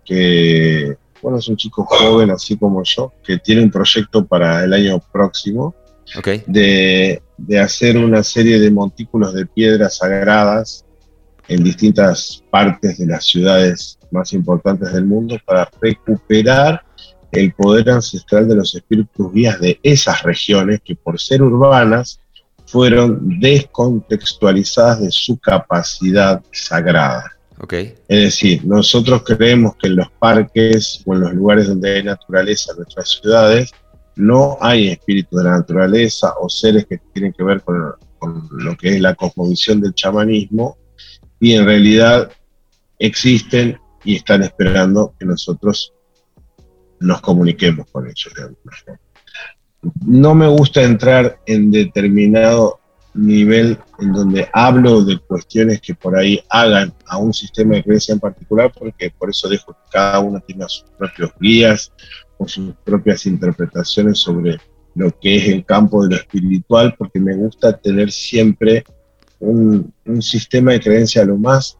que bueno, es un chico joven, así como yo, que tiene un proyecto para el año próximo de, hacer una serie de montículos de piedras sagradas en distintas partes de las ciudades más importantes del mundo para recuperar el poder ancestral de los espíritus guías de esas regiones que por ser urbanas fueron descontextualizadas de su capacidad sagrada. Okay. Es decir, nosotros creemos que en los parques o en los lugares donde hay naturaleza en nuestras ciudades no hay espíritu de la naturaleza o seres que tienen que ver con, lo que es la cosmovisión del chamanismo y en realidad existen y están esperando que nosotros nos comuniquemos con ellos No me gusta entrar en determinado nivel en donde hablo de cuestiones que por ahí hagan a un sistema de creencia en particular, porque por eso dejo que cada uno tenga sus propios guías o sus propias interpretaciones sobre lo que es el campo de lo espiritual, porque me gusta tener siempre un, un sistema de creencia lo más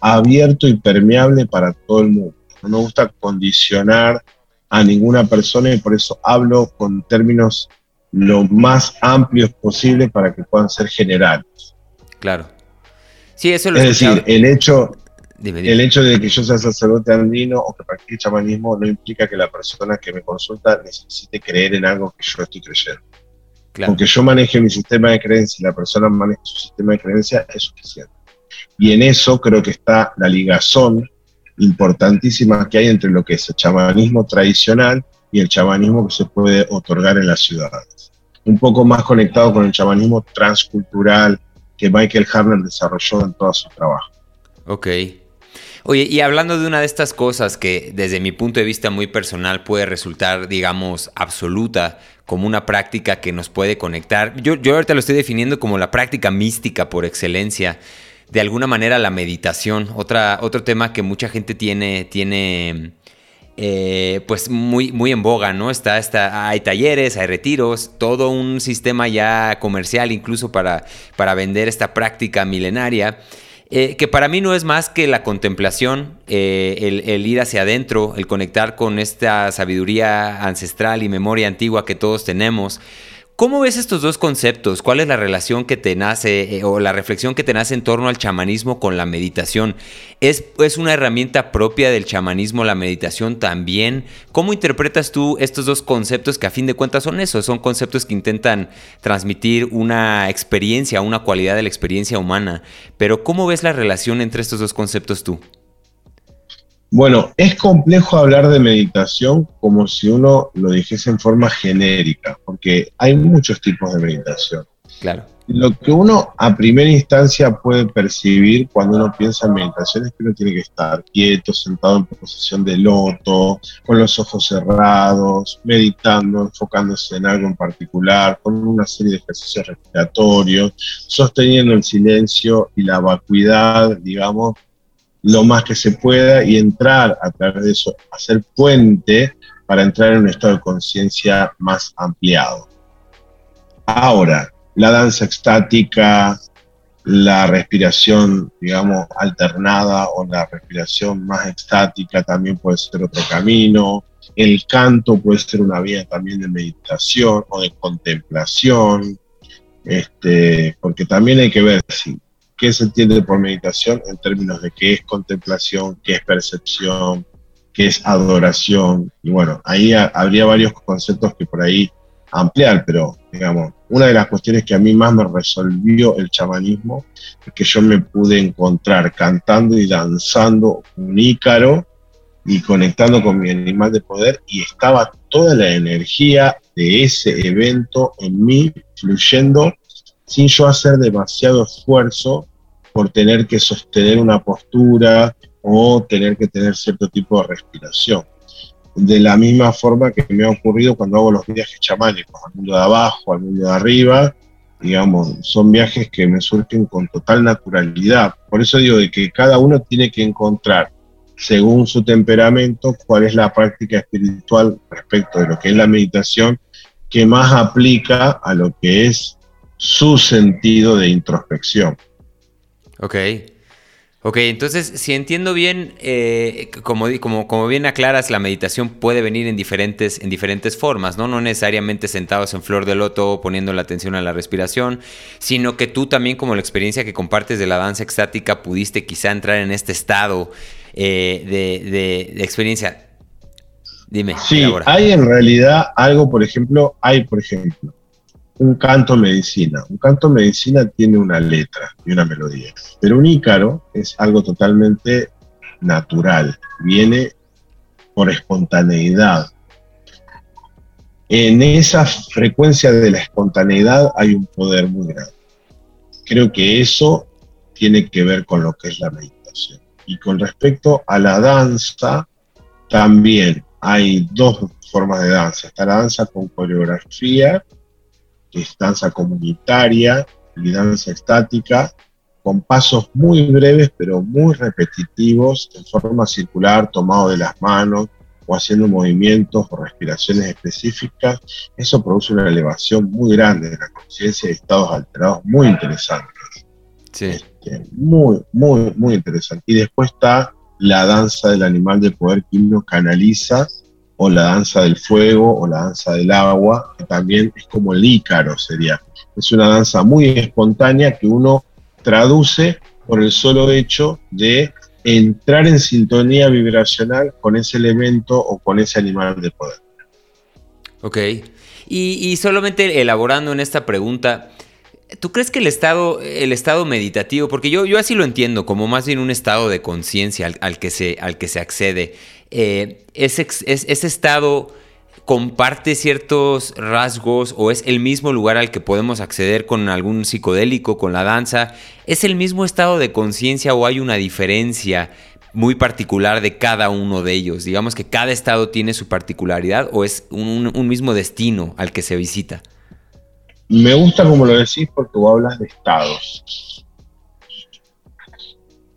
abierto y permeable para todo el mundo. No me gusta condicionar a ninguna persona y por eso hablo con términos lo más amplios posible para que puedan ser generales. Claro. Sí, eso lo Es decir, el hecho, el hecho de que yo sea sacerdote andino o que practique chamanismo no implica que la persona que me consulta necesite creer en algo que yo estoy creyendo. Claro. Aunque yo maneje mi sistema de creencia y la persona maneje su sistema de creencia, es suficiente. Y en eso creo que está la ligazón importantísima que hay entre lo que es el chamanismo tradicional y el chamanismo que se puede otorgar en las ciudades. Un poco más conectado con el chamanismo transcultural que Michael Harner desarrolló en todo su trabajo. Ok. Oye, y hablando de una de estas cosas que desde mi punto de vista muy personal puede resultar, digamos, absoluta, como una práctica que nos puede conectar, yo, yo ahorita lo estoy definiendo como la práctica mística por excelencia, de alguna manera la meditación, otra, otro tema que mucha gente tiene, tiene eh, pues muy, muy en boga, ¿no? Está, está, hay talleres, hay retiros, todo un sistema ya comercial incluso para, para vender esta práctica milenaria. Eh, que para mí no es más que la contemplación, eh, el, el, ir hacia adentro, el conectar con esta sabiduría ancestral y memoria antigua que todos tenemos. ¿Cómo ves estos dos conceptos? ¿Cuál es la relación que te nace eh, o la reflexión que te nace en torno al chamanismo con la meditación? ¿Es, ¿Es, una herramienta propia del chamanismo la meditación también? ¿Cómo interpretas tú estos dos conceptos que a fin de cuentas son eso? Son conceptos que intentan transmitir una experiencia, una cualidad de la experiencia humana. Pero ¿cómo ves la relación entre estos dos conceptos tú? Bueno, es complejo hablar de meditación como si uno lo dijese en forma genérica, porque hay muchos tipos de meditación. Claro. Lo que uno a primera instancia puede percibir cuando uno piensa en meditación es que uno tiene que estar quieto, sentado en posición de loto, con los ojos cerrados, meditando, enfocándose en algo en particular, con una serie de ejercicios respiratorios, sosteniendo el silencio y la vacuidad, digamos, lo más que se pueda y entrar a través de eso, hacer puente para entrar en un estado de conciencia más ampliado. Ahora, la danza estática, la respiración, digamos, alternada o la respiración más estática también puede ser otro camino. El canto puede ser una vía también de meditación o de contemplación, este, porque también hay que ver si, qué se entiende por meditación en términos de qué es contemplación, qué es percepción, qué es adoración. Y bueno, ahí habría varios conceptos que por ahí ampliar, pero digamos, una de las cuestiones que a mí más me resolvió el chamanismo es que yo me pude encontrar cantando y danzando un ícaro y conectando con mi animal de poder y estaba toda la energía de ese evento en mí fluyendo sin yo hacer demasiado esfuerzo por tener que sostener una postura o tener que tener cierto tipo de respiración de la misma forma que me ha ocurrido cuando hago los viajes chamánicos, al mundo de abajo, al mundo de arriba, digamos, son viajes que me surgen con total naturalidad. Por eso digo de que cada uno tiene que encontrar, según su temperamento, cuál es la práctica espiritual respecto de lo que es la meditación que más aplica a lo que es su sentido de introspección. Ok. Ok, entonces, si entiendo bien, eh, como, como, como, bien aclaras, la meditación puede venir en diferentes, en diferentes formas, ¿no? No necesariamente sentados en flor de loto poniendo la atención a la respiración, sino que tú también, como la experiencia que compartes de la danza extática, pudiste quizá entrar en este estado eh, de, experiencia. Dime. Sí, hay en realidad algo, por ejemplo, hay, por ejemplo, un canto medicina. Un canto medicina tiene una letra y una melodía, pero un ícaro es algo totalmente natural, viene por espontaneidad. En esa frecuencia de la espontaneidad hay un poder muy grande. Creo que eso tiene que ver con lo que es la meditación. Y con respecto a la danza, también hay dos formas de danza. Está la danza con coreografía que es danza comunitaria y danza estática, con pasos muy breves pero muy repetitivos, en forma circular, tomado de las manos o haciendo movimientos o respiraciones específicas. Eso produce una elevación muy grande de la conciencia y estados alterados muy interesantes. Sí. Este, muy, muy, muy interesante. Y después está la danza del animal de poder que uno canaliza o la danza del fuego o la danza del agua, que también es como el ícaro sería. Es una danza muy espontánea que uno traduce por el solo hecho de entrar en sintonía vibracional con ese elemento o con ese animal de poder. Ok. Y, solamente elaborando en esta pregunta, ¿tú crees que el estado, el estado meditativo, porque yo, yo así lo entiendo, como más bien un estado de conciencia al, que se, al que se accede, eh, ese, estado comparte ciertos rasgos o es el mismo lugar al que podemos acceder con algún psicodélico, con la danza? ¿Es el mismo estado de conciencia o hay una diferencia muy particular de cada uno de ellos? Digamos que cada estado tiene su particularidad o es un mismo destino al que se visita. Me gusta como lo decís porque vos hablas de estados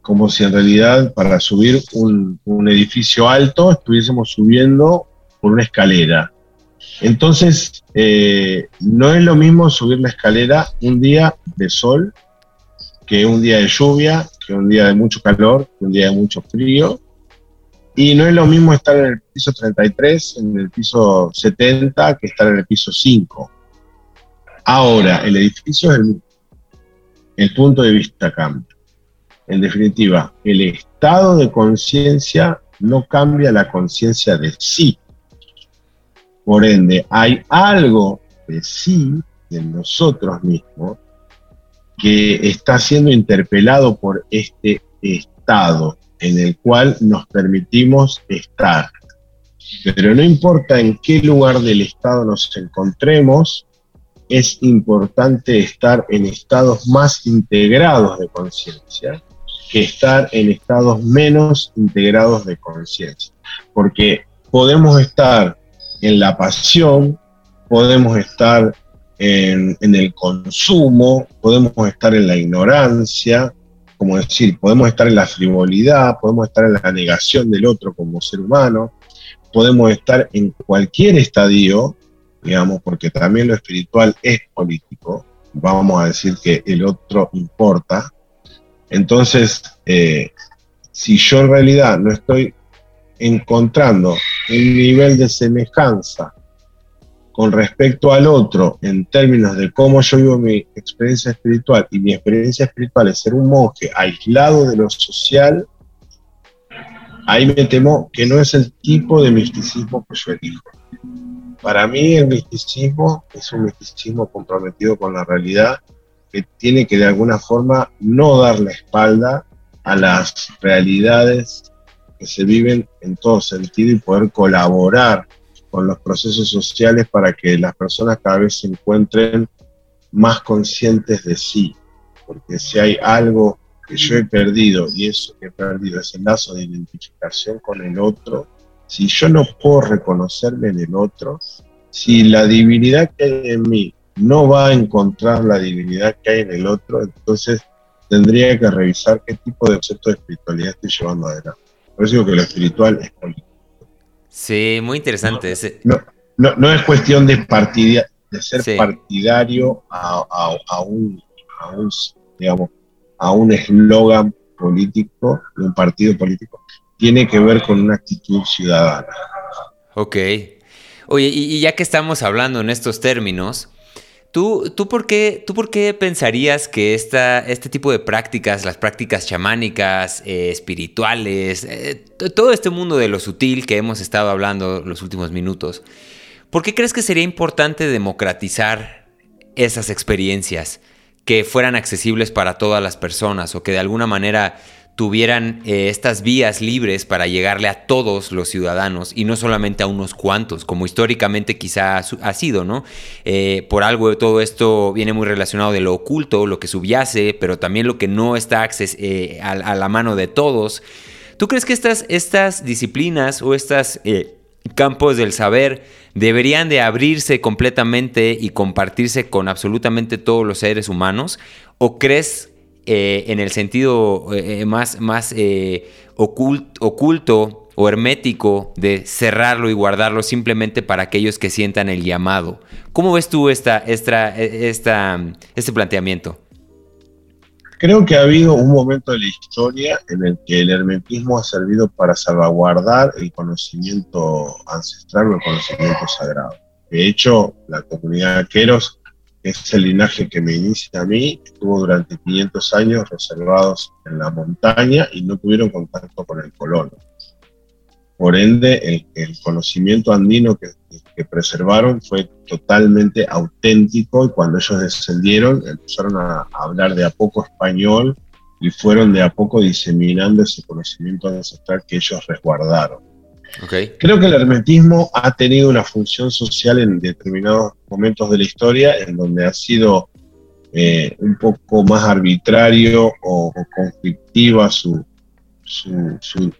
como si en realidad para subir un, edificio alto estuviésemos subiendo por una escalera. Entonces, eh, no es lo mismo subir la escalera un día de sol que un día de lluvia, que un día de mucho calor, que un día de mucho frío. Y no es lo mismo estar en el piso 33, en el piso 70, que estar en el piso 5. Ahora, el edificio es el mismo. El punto de vista cambia. En definitiva, el estado de conciencia no cambia la conciencia de sí. Por ende, hay algo de sí, de nosotros mismos, que está siendo interpelado por este estado en el cual nos permitimos estar. Pero no importa en qué lugar del estado nos encontremos, es importante estar en estados más integrados de conciencia que estar en estados menos integrados de conciencia. Porque podemos estar en la pasión, podemos estar en, el consumo, podemos estar en la ignorancia, como decir, podemos estar en la frivolidad, podemos estar en la negación del otro como ser humano, podemos estar en cualquier estadio, digamos, porque también lo espiritual es político, vamos a decir que el otro importa. Entonces, eh, si yo en realidad no estoy encontrando un nivel de semejanza con respecto al otro en términos de cómo yo vivo mi experiencia espiritual, y mi experiencia espiritual es ser un monje aislado de lo social, ahí me temo que no es el tipo de misticismo que yo elijo. Para mí el misticismo es un misticismo comprometido con la realidad que tiene que de alguna forma no dar la espalda a las realidades que se viven en todo sentido y poder colaborar con los procesos sociales para que las personas cada vez se encuentren más conscientes de sí. Porque si hay algo que yo he perdido y eso que he perdido es el lazo de identificación con el otro, si yo no puedo reconocerme en el otro, si la divinidad que hay en mí no va a encontrar la divinidad que hay en el otro, entonces tendría que revisar qué tipo de concepto de espiritualidad estoy llevando adelante. Por eso digo que lo espiritual es político. Sí, muy interesante. No, no, no, es cuestión de, de ser partidario a, un, a un, digamos, a un eslogan político, de un partido político. Tiene que ver con una actitud ciudadana. Ok. Oye, y ya que estamos hablando en estos términos, ¿Tú, tú, por qué, ¿Tú por qué pensarías que esta, este tipo de prácticas, las prácticas chamánicas, eh, espirituales, eh, todo este mundo de lo sutil que hemos estado hablando los últimos minutos, ¿por qué crees que sería importante democratizar esas experiencias, que fueran accesibles para todas las personas o que de alguna manera tuvieran eh, estas vías libres para llegarle a todos los ciudadanos y no solamente a unos cuantos, como históricamente quizá ha sido, ¿no? Eh, por algo todo esto viene muy relacionado de lo oculto, lo que subyace, pero también lo que no está eh, a, la mano de todos. ¿Tú crees que estas, estas disciplinas o estos campos del saber deberían de abrirse completamente y compartirse con absolutamente todos los seres humanos? ¿O crees eh, en el sentido eh, más, más eh, oculto o hermético de cerrarlo y guardarlo simplemente para aquellos que sientan el llamado. ¿Cómo ves tú esta, esta, esta, este planteamiento? Creo que ha habido un momento de la historia en el que el hermetismo ha servido para salvaguardar el conocimiento ancestral o el conocimiento sagrado. De hecho, la comunidad de Queros es el linaje que me inicia a mí, estuvo durante 500 años reservados en la montaña y no tuvieron contacto con el colono. Por ende, el, conocimiento andino que, preservaron fue totalmente auténtico y cuando ellos descendieron empezaron a, a hablar de a poco español y fueron de a poco diseminando ese conocimiento ancestral que ellos resguardaron. Creo que el hermetismo ha tenido una función social en determinados momentos de la historia en donde ha sido eh, un poco más arbitrario o, conflictiva su, su,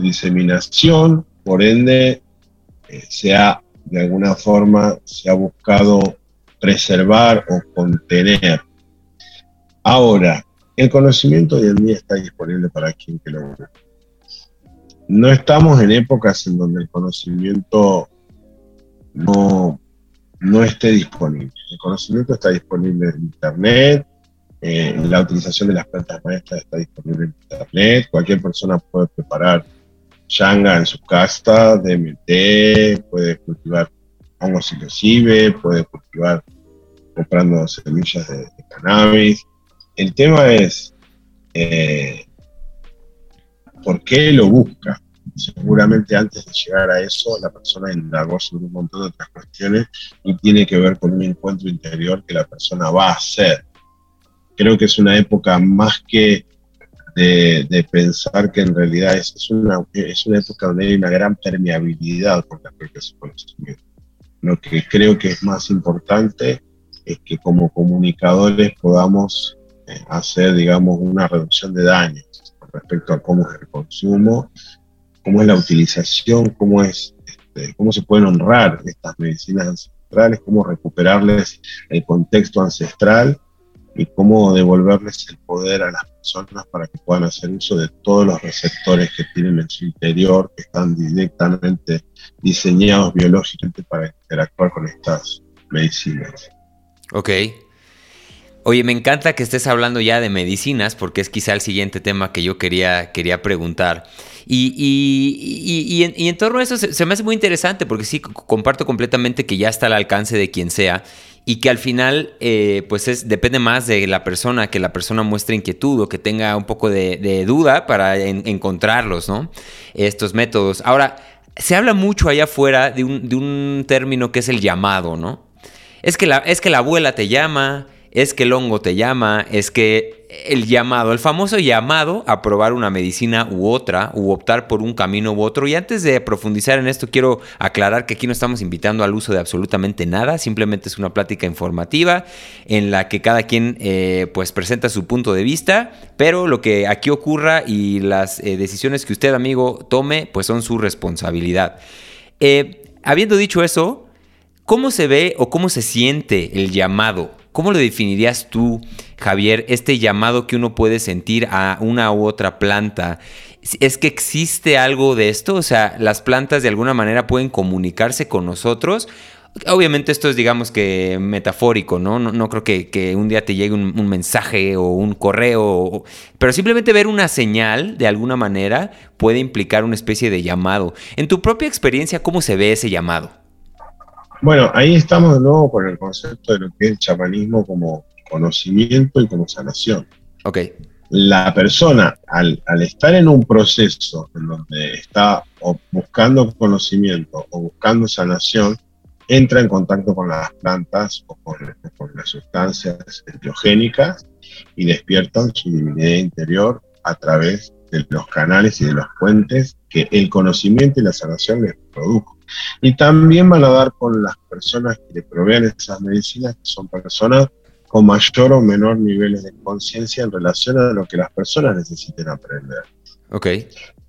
diseminación, por ende eh, se ha, de alguna forma, se ha buscado preservar o contener. Ahora, el conocimiento hoy en día está disponible para quien que lo busque no estamos en épocas en donde el conocimiento no, no esté disponible. El conocimiento está disponible en Internet, eh, la utilización de las plantas maestras está disponible en Internet, cualquier persona puede preparar changa en su casa, DMT, puede cultivar hongos inclusive, puede cultivar comprando semillas de, cannabis. El tema es, eh, por qué lo busca. Seguramente antes de llegar a eso, la persona indagó sobre un montón de otras cuestiones y tiene que ver con un encuentro interior que la persona va a hacer. Creo que es una época más que de, pensar que en realidad es, una, es una época donde hay una gran permeabilidad por la conocimiento. Lo que creo que es más importante es que como comunicadores podamos eh, hacer, digamos, una reducción de daños respecto a cómo es el consumo, cómo es la utilización, cómo, es, este, cómo se pueden honrar estas medicinas ancestrales, cómo recuperarles el contexto ancestral y cómo devolverles el poder a las personas para que puedan hacer uso de todos los receptores que tienen en su interior, que están directamente diseñados biológicamente para interactuar con estas medicinas. Ok. Oye, me encanta que estés hablando ya de medicinas, porque es quizá el siguiente tema que yo quería, quería preguntar. Y, y, en, torno a eso se, me hace muy interesante, porque sí, comparto completamente que ya está al alcance de quien sea y que al final, eh, pues es, depende más de la persona, que la persona muestre inquietud o que tenga un poco de, duda para encontrarlos, ¿no? Estos métodos. Ahora, se habla mucho allá afuera de un, de un término que es el llamado, ¿no? Es que, es que la abuela te llama, es que el hongo te llama, es que el llamado, el famoso llamado a probar una medicina u otra, u optar por un camino u otro. Y antes de profundizar en esto, quiero aclarar que aquí no estamos invitando al uso de absolutamente nada, simplemente es una plática informativa en la que cada quien eh, pues presenta su punto de vista, pero lo que aquí ocurra y las eh, decisiones que usted, amigo, tome, pues son su responsabilidad. Eh, habiendo dicho eso, ¿cómo se ve o cómo se siente el llamado? ¿Cómo lo definirías tú, Javier, este llamado que uno puede sentir a una u otra planta? ¿Es que existe algo de esto? O sea, las plantas de alguna manera pueden comunicarse con nosotros. Obviamente esto es, digamos que, metafórico, ¿no? No, creo que, un día te llegue un, mensaje o un correo, pero simplemente ver una señal de alguna manera puede implicar una especie de llamado. En tu propia experiencia, ¿cómo se ve ese llamado? Bueno, ahí estamos de nuevo con el concepto de lo que es el chamanismo como conocimiento y como sanación. Ok. La persona, al, estar en un proceso en donde está buscando conocimiento o buscando sanación, entra en contacto con las plantas o con, con las sustancias biogénicas y despiertan su divinidad interior a través de los canales y de los puentes que el conocimiento y la sanación les produjo. Y también van a dar con las personas que le proveen esas medicinas, que son personas con mayor o menor niveles de conciencia en relación a lo que las personas necesiten aprender. Ok.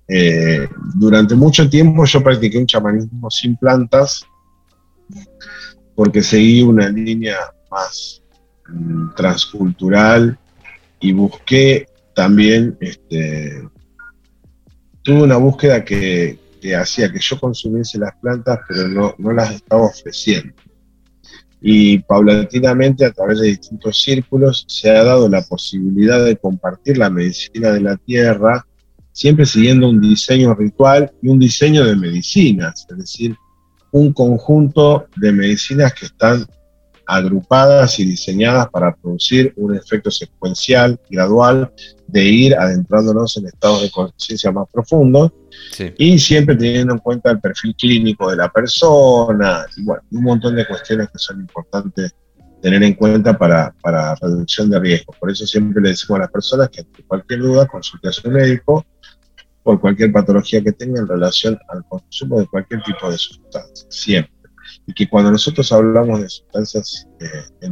Eh, durante mucho tiempo yo practiqué un chamanismo sin plantas porque seguí una línea más mm, transcultural y busqué también, este, tuve una búsqueda que, que hacía que yo consumiese las plantas, pero no, no las estaba ofreciendo. Y paulatinamente, a través de distintos círculos, se ha dado la posibilidad de compartir la medicina de la tierra, siempre siguiendo un diseño ritual y un diseño de medicinas, es decir, un conjunto de medicinas que están agrupadas y diseñadas para producir un efecto secuencial, gradual, de ir adentrándonos en estados de conciencia más profundos y siempre teniendo en cuenta el perfil clínico de la persona y bueno, un montón de cuestiones que son importantes tener en cuenta para, para reducción de riesgos. Por eso siempre le decimos a las personas que ante cualquier duda consulte a su médico por cualquier patología que tenga en relación al consumo de cualquier tipo de sustancia, siempre y que cuando nosotros hablamos de sustancias eh,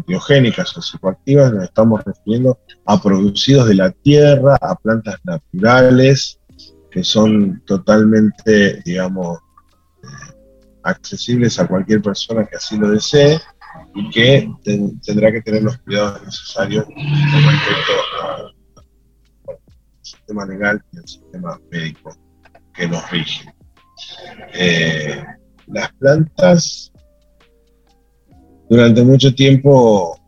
o psicoactivas nos estamos refiriendo a producidos de la tierra, a plantas naturales que son totalmente, digamos, eh, accesibles a cualquier persona que así lo desee y que tendrá que tener los cuidados necesarios con respecto al sistema legal y al sistema médico que nos rige. Eh, las plantas durante mucho tiempo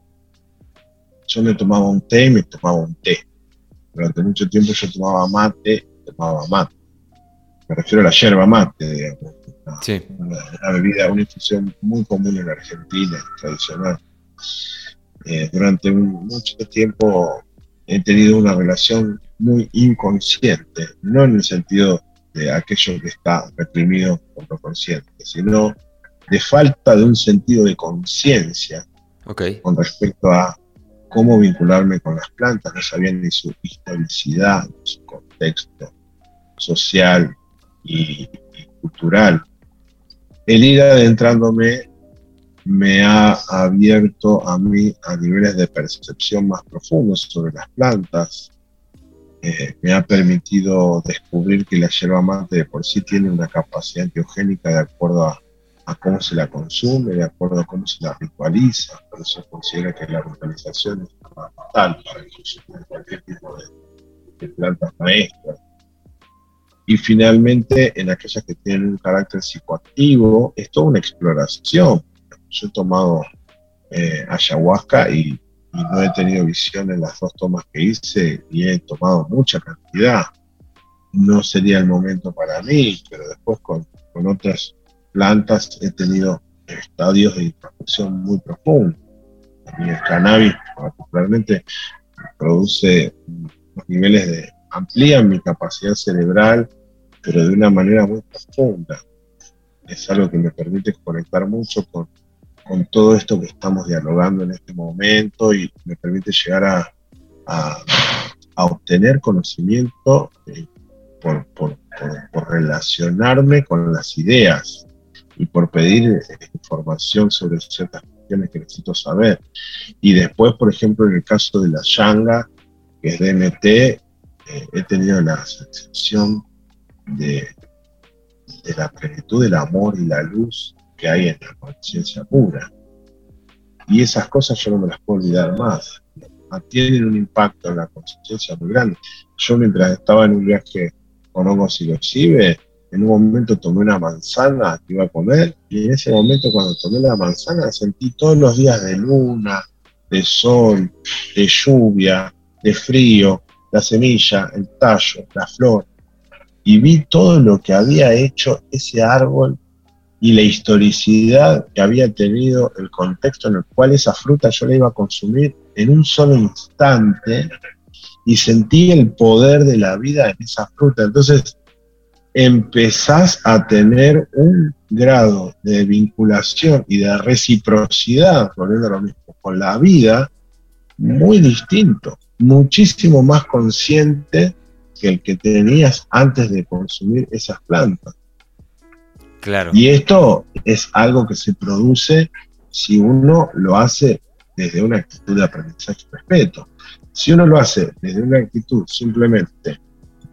yo me tomaba un té y me tomaba un té. Durante mucho tiempo yo tomaba mate tomaba mate. Me refiero a la yerba mate, digamos. Una, bebida, una infusión muy común en Argentina, tradicional. Eh, durante mucho tiempo he tenido una relación muy inconsciente, no en el sentido de aquello que está reprimido por lo consciente, sino de falta de un sentido de conciencia con respecto a cómo vincularme con las plantas, no sabía ni su historicidad, su contexto social y, cultural. El ir adentrándome me ha abierto a mí a niveles de percepción más profundos sobre las plantas, eh, me ha permitido descubrir que la yerba mate por sí tiene una capacidad antiogénica de acuerdo a a cómo se la consume, de acuerdo a cómo se la ritualiza. Por eso considera que la ritualización es fundamental para el consumo de cualquier tipo de, plantas maestras. Y finalmente, en aquellas que tienen un carácter psicoactivo, es toda una exploración. Yo he tomado eh, ayahuasca y y no he tenido visión en las dos tomas que hice y he tomado mucha cantidad. No sería el momento para mí, pero después con, con otras plantas he tenido estadios de introspección muy profundos. Y el cannabis particularmente produce niveles de, amplían mi capacidad cerebral, pero de una manera muy profunda. Es algo que me permite conectar mucho con, con todo esto que estamos dialogando en este momento y me permite llegar a, a, obtener conocimiento eh, por, por, por, relacionarme con las ideas y por pedir eh, información sobre ciertas cuestiones que necesito saber. Y después, por ejemplo, en el caso de la Yanga, que es DMT, eh, he tenido la sensación de, la plenitud del amor y la luz que hay en la conciencia pura. Y esas cosas yo no me las puedo olvidar más. Tienen un impacto en la conciencia muy grande. Yo mientras estaba en un viaje con hongos y cibe, en un momento tomé una manzana que iba a comer y en ese momento cuando tomé la manzana sentí todos los días de luna, de sol, de lluvia, de frío, la semilla, el tallo, la flor. Y vi todo lo que había hecho ese árbol y la historicidad que había tenido el contexto en el cual esa fruta yo la iba a consumir en un solo instante y sentí el poder de la vida en esa fruta. Entonces empezás a tener un grado de vinculación y de reciprocidad, volviendo lo mismo, con la vida, muy distinto, muchísimo más consciente que el que tenías antes de consumir esas plantas. Claro. Y esto es algo que se produce si uno lo hace desde una actitud de aprendizaje y respeto. Si uno lo hace desde una actitud simplemente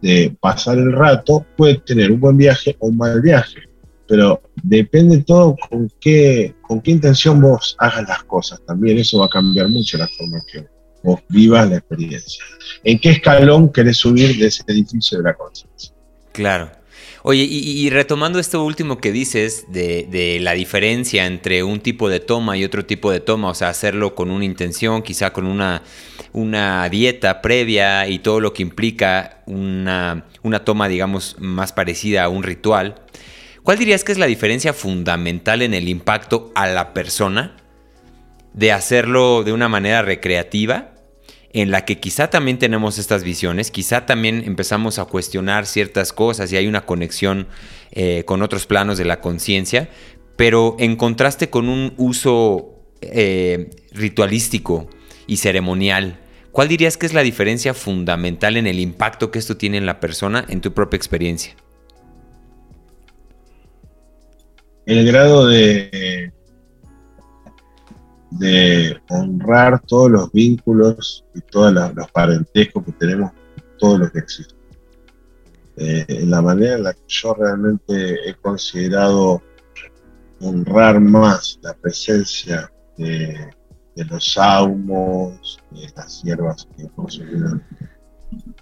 de pasar el rato, puede tener un buen viaje o un mal viaje, pero depende todo con qué, con qué intención vos hagas las cosas. También eso va a cambiar mucho la forma que vos vivas la experiencia. ¿En qué escalón querés subir de ese edificio de la conciencia? Claro. Oye, y, retomando esto último que dices de, la diferencia entre un tipo de toma y otro tipo de toma, o sea, hacerlo con una intención, quizá con una, dieta previa y todo lo que implica una toma, digamos, más parecida a un ritual, ¿cuál dirías que es la diferencia fundamental en el impacto a la persona de hacerlo de una manera recreativa en la que quizá también tenemos estas visiones, quizá también empezamos a cuestionar ciertas cosas y hay una conexión eh, con otros planos de la conciencia, pero en contraste con un uso eh, ritualístico y ceremonial, ¿cuál dirías que es la diferencia fundamental en el impacto que esto tiene en la persona en tu propia experiencia? El grado de de honrar todos los vínculos y todos los parentescos que tenemos, todo lo que existe. Eh, la manera en la que yo realmente he considerado honrar más la presencia de, los saumos, de las hierbas que consumieron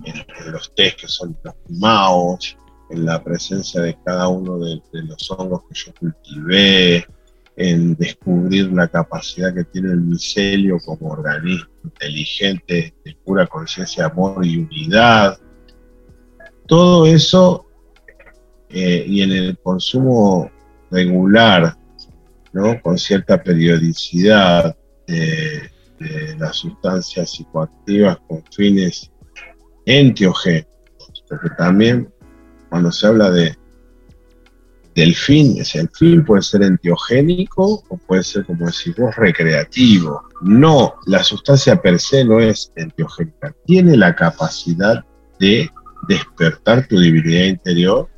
en, los tés que son los maos, en la presencia de cada uno de los hongos que yo cultivé, en descubrir la capacidad que tiene el micelio como organismo inteligente, de pura conciencia, amor y unidad. Todo eso eh, y en el consumo regular, ¿no? con cierta periodicidad de, de las sustancias psicoactivas con fines enteogénicos, porque también cuando se habla de del fin. Es el fin puede ser enteogénico o puede ser, como decís vos, recreativo. No, la sustancia per se no es enteogénica. Tiene la capacidad de despertar tu divinidad interior,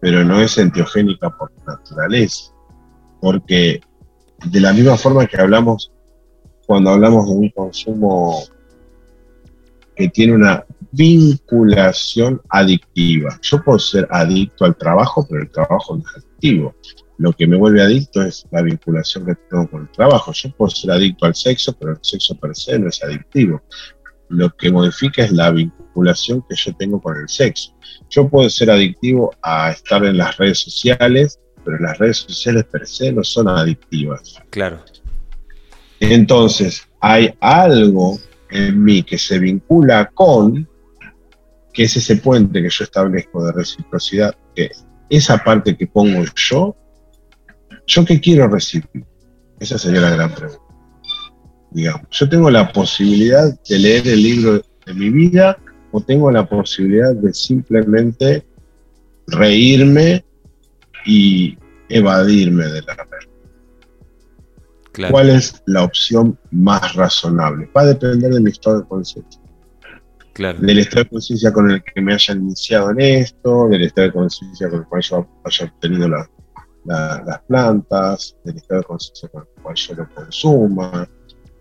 pero no es enteogénica por naturaleza. Porque de la misma forma que hablamos cuando hablamos de un consumo que tiene una vinculación adictiva. Yo puedo ser adicto al trabajo, pero el trabajo no es adictivo. Lo que me vuelve adicto es la vinculación que tengo con el trabajo. Yo puedo ser adicto al sexo, pero el sexo per se no es adictivo. Lo que modifica es la vinculación que yo tengo con el sexo. Yo puedo ser adictivo a estar en las redes sociales, pero las redes sociales per se no son adictivas. Claro. Entonces, hay algo en mí que se vincula con, que es ese puente que yo establezco de reciprocidad, que esa parte que pongo yo, ¿yo qué quiero recibir? Esa sería la gran pregunta. Digamos, yo tengo la posibilidad de leer el libro de mi vida o tengo la posibilidad de simplemente reírme y evadirme de la realidad. ¿Cuál es la opción más razonable? Va a depender de mi estado de conciencia. Del estado de conciencia con el que me hayan iniciado en esto, del estado de conciencia con el cual yo haya obtenido las plantas, del estado de conciencia con el cual yo lo consuma,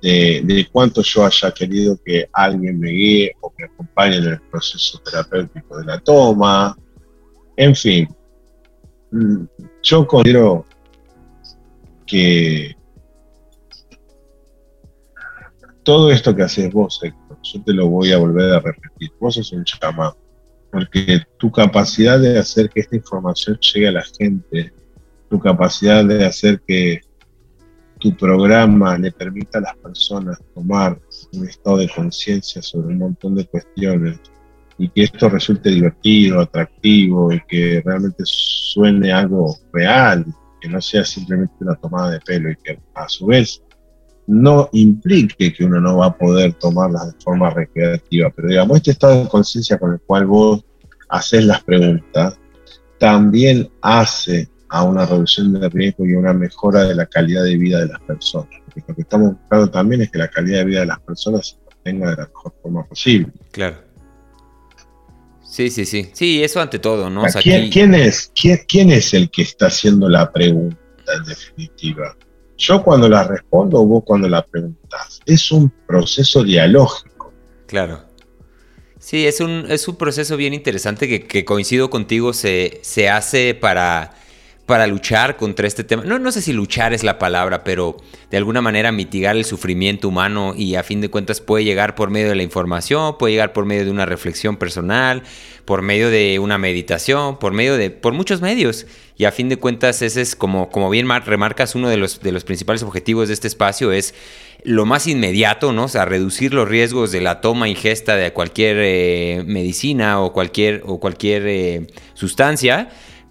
de, de, cuánto yo haya querido que alguien me guíe o me acompañe en el proceso terapéutico de la toma. En fin, mm, yo considero que todo esto que haces vos, yo te lo voy a volver a repetir. Vos sos un chamán, porque tu capacidad de hacer que esta información llegue a la gente, tu capacidad de hacer que tu programa le permita a las personas tomar un estado de conciencia sobre un montón de cuestiones y que esto resulte divertido, atractivo y que realmente suene algo real, que no sea simplemente una tomada de pelo y que a su vez no implique que uno no va a poder tomarlas de forma recreativa, pero digamos, este estado de conciencia con el cual vos haces las preguntas, también hace a una reducción de riesgo y una mejora de la calidad de vida de las personas. Porque lo que estamos buscando también es que la calidad de vida de las personas se mantenga de la mejor forma posible. Claro. Sí, sí, sí. Sí, eso ante todo, ¿no? ¿quién, es, quién, quién es el que está haciendo la pregunta en definitiva? Yo cuando la respondo, vos cuando la preguntas. Es un proceso dialógico. Claro. Sí, es un, es un proceso bien interesante que, coincido contigo, se, se hace para, para luchar contra este tema. No, no sé si luchar es la palabra, pero de alguna manera mitigar el sufrimiento humano y a fin de cuentas puede llegar por medio de la información, puede llegar por medio de una reflexión personal, por medio de una meditación, por medio de, por muchos medios. Y a fin de cuentas, ese es como, como bien remarcas, uno de los, de los principales objetivos de este espacio es lo más inmediato, ¿no? O sea, reducir los riesgos de la toma ingesta de cualquier eh, medicina o cualquier, o cualquier eh, sustancia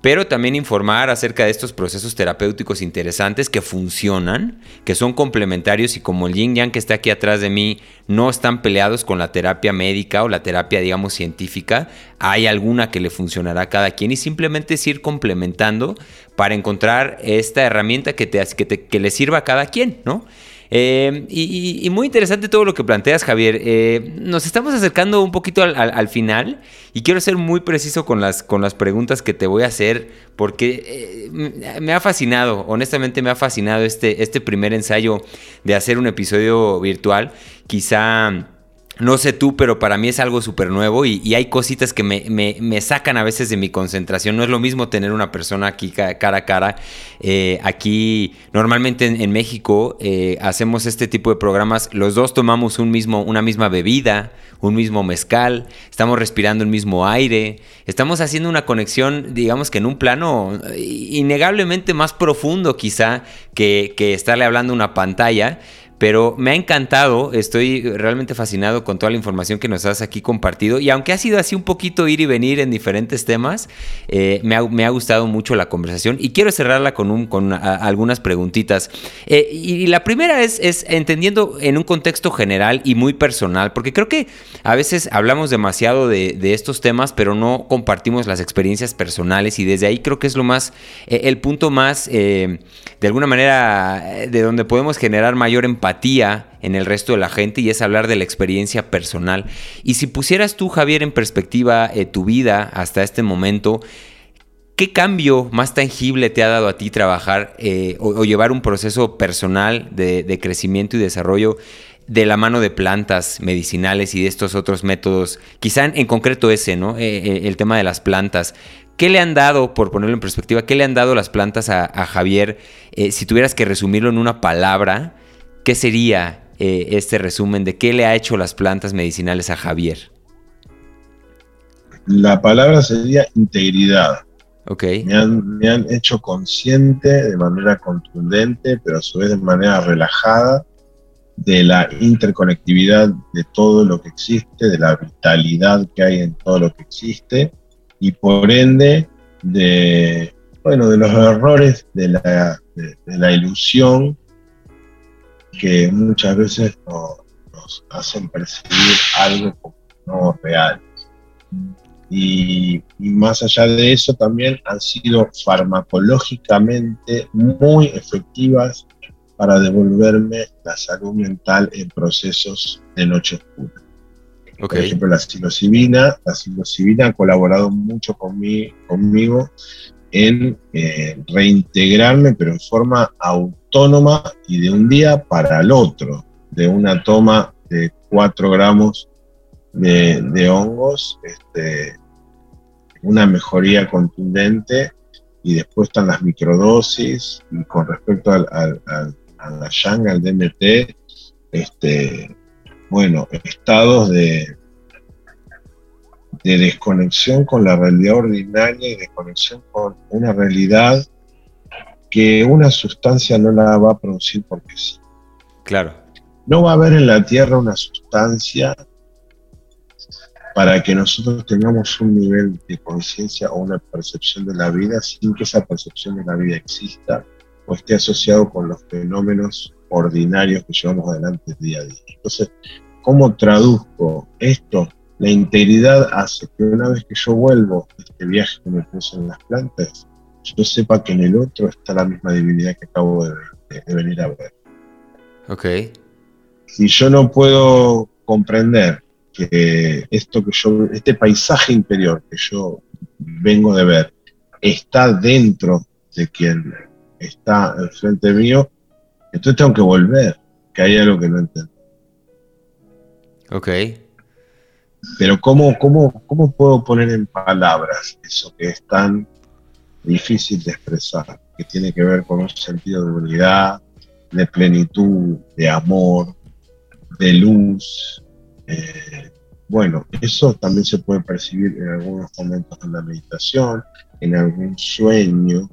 pero también informar acerca de estos procesos terapéuticos interesantes que funcionan, que son complementarios y como el yin yang que está aquí atrás de mí no están peleados con la terapia médica o la terapia, digamos, científica, hay alguna que le funcionará a cada quien y simplemente es ir complementando para encontrar esta herramienta que, te, que, que le sirva a cada quien, ¿no? Eh, y, muy interesante todo lo que planteas, Javier. Eh, nos estamos acercando un poquito al, final y quiero ser muy preciso con las, con las preguntas que te voy a hacer porque eh, me ha fascinado, honestamente me ha fascinado este, este primer ensayo de hacer un episodio virtual. Quizá no sé tú, pero para mí es algo súper nuevo y, hay cositas que me, sacan a veces de mi concentración. No es lo mismo tener una persona aquí cara a cara. Eh, aquí, normalmente en, México, eh, hacemos este tipo de programas. Los dos tomamos un mismo, una misma bebida, un mismo mezcal, estamos respirando el mismo aire, estamos haciendo una conexión, digamos que en un plano innegablemente más profundo quizá que, que estarle hablando a una pantalla. Pero me ha encantado, estoy realmente fascinado con toda la información que nos has aquí compartido. Y aunque ha sido así un poquito ir y venir en diferentes temas, eh, me, ha, gustado mucho la conversación. Y quiero cerrarla con, un, con algunas preguntitas. Eh, y, la primera es, entendiendo en un contexto general y muy personal, porque creo que a veces hablamos demasiado de, estos temas, pero no compartimos las experiencias personales. Y desde ahí creo que es lo más, eh, el punto más, de alguna manera, de donde podemos generar mayor empatía en el resto de la gente y es hablar de la experiencia personal. Y si pusieras tú, Javier, en perspectiva eh, tu vida hasta este momento, ¿qué cambio más tangible te ha dado a ti trabajar eh, o, llevar un proceso personal de, crecimiento y desarrollo? de la mano de plantas medicinales y de estos otros métodos, quizá en, concreto ese, ¿no? Eh, el tema de las plantas. ¿Qué le han dado, por ponerlo en perspectiva, qué le han dado las plantas a, Javier? si tuvieras que resumirlo en una palabra, ¿Qué sería eh, este resumen de qué le ha hecho las plantas medicinales a Javier? La palabra sería integridad. Ok. Me han, hecho consciente de manera contundente, pero a su vez de manera relajada, de la interconectividad de todo lo que existe, de la vitalidad que hay en todo lo que existe y por ende de, bueno, de los errores de la, de, la ilusión que muchas veces nos, hacen percibir algo como no real. Y, y, más allá de eso también han sido farmacológicamente muy efectivas para devolverme la salud mental en procesos de noche oscura. Por ejemplo, la psilocibina, la psilocibina ha colaborado mucho conmigo en eh, reintegrarme, pero en forma autónoma y de un día para el otro, de una toma de 4 gramos de, hongos, este, una mejoría contundente y después están las microdosis y con respecto al, a la Yang, al DMT, este, bueno, estados de, de desconexión con la realidad ordinaria y desconexión con una realidad que una sustancia no la va a producir porque sí. Claro. No va a haber en la Tierra una sustancia para que nosotros tengamos un nivel de conciencia o una percepción de la vida sin que esa percepción de la vida exista o esté asociado con los fenómenos ordinarios que llevamos adelante día a día. Entonces, ¿cómo traduzco esto? La integridad hace que una vez que yo vuelvo de este viaje que me puse en las plantas, yo sepa que en el otro está la misma divinidad que acabo de, venir a ver. Ok. Si yo no puedo comprender que esto que yo, este paisaje interior que yo vengo de ver, está dentro de quien está enfrente mío, entonces tengo que volver, que hay algo que no entiendo. Ok. Pero ¿cómo, cómo, ¿cómo puedo poner en palabras eso que es tan difícil de expresar, que tiene que ver con un sentido de unidad, de plenitud, de amor, de luz? Eh, bueno, eso también se puede percibir en algunos momentos de la meditación, en algún sueño,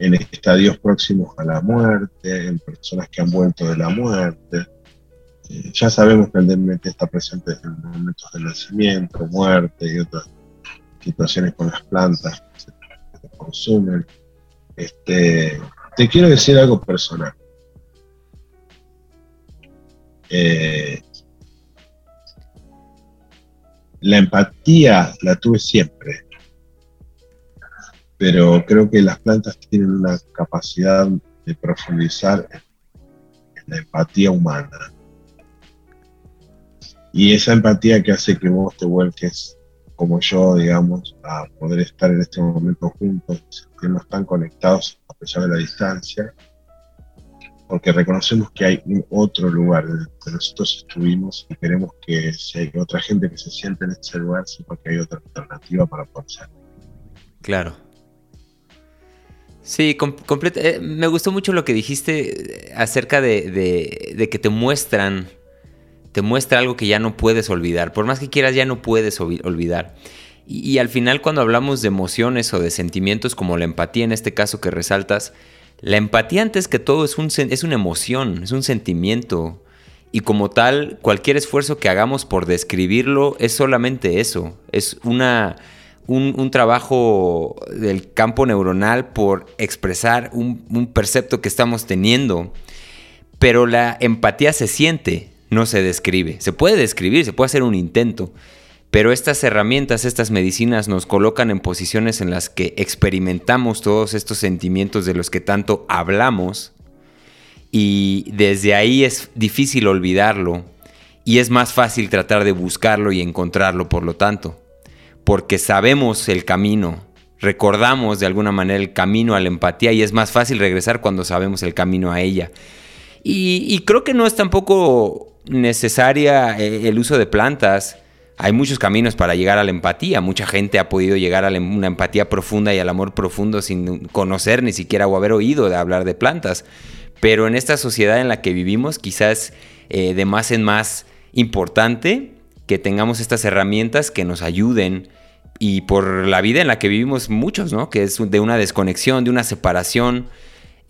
en estadios próximos a la muerte, en personas que han vuelto de la muerte. Eh, ya sabemos que el DMT está presente en momentos de nacimiento, muerte y otras situaciones con las plantas que se, consumen. Este, te quiero decir algo personal. Eh, la empatía la tuve siempre pero creo que las plantas tienen una capacidad de profundizar en la empatía humana. Y esa empatía que hace que vos te vuelques como yo, digamos, a poder estar en este momento juntos, sentirnos tan conectados a pesar de la distancia, porque reconocemos que hay un otro lugar en el que nosotros estuvimos y queremos que si hay otra gente que se siente en ese lugar, sepa que hay otra alternativa para poder ser. Claro. Sí, eh, me gustó mucho lo que dijiste acerca de, que te muestran, te muestra algo que ya no puedes olvidar. Por más que quieras, ya no puedes olvidar. Y, al final, cuando hablamos de emociones o de sentimientos, como la empatía en este caso que resaltas, la empatía antes que todo es, un, es una emoción, es un sentimiento. Y como tal, cualquier esfuerzo que hagamos por describirlo es solamente eso. Es una un, trabajo del campo neuronal por expresar un, percepto que estamos teniendo. Pero la empatía se siente, no se describe. Se puede describir, se puede hacer un intento. Pero estas herramientas, estas medicinas nos colocan en posiciones en las que experimentamos todos estos sentimientos de los que tanto hablamos y desde ahí es difícil olvidarlo y es más fácil tratar de buscarlo y encontrarlo por lo tanto porque sabemos el camino, recordamos de alguna manera el camino a la empatía y es más fácil regresar cuando sabemos el camino a ella. Y, creo que no es tampoco necesaria eh, el uso de plantas. Hay muchos caminos para llegar a la empatía. Mucha gente ha podido llegar a una empatía profunda y al amor profundo sin conocer ni siquiera o haber oído de hablar de plantas. Pero en esta sociedad en la que vivimos, quizás eh, de más en más importante que tengamos estas herramientas que nos ayuden y por la vida en la que vivimos muchos, ¿no? Que es de una desconexión, de una separación.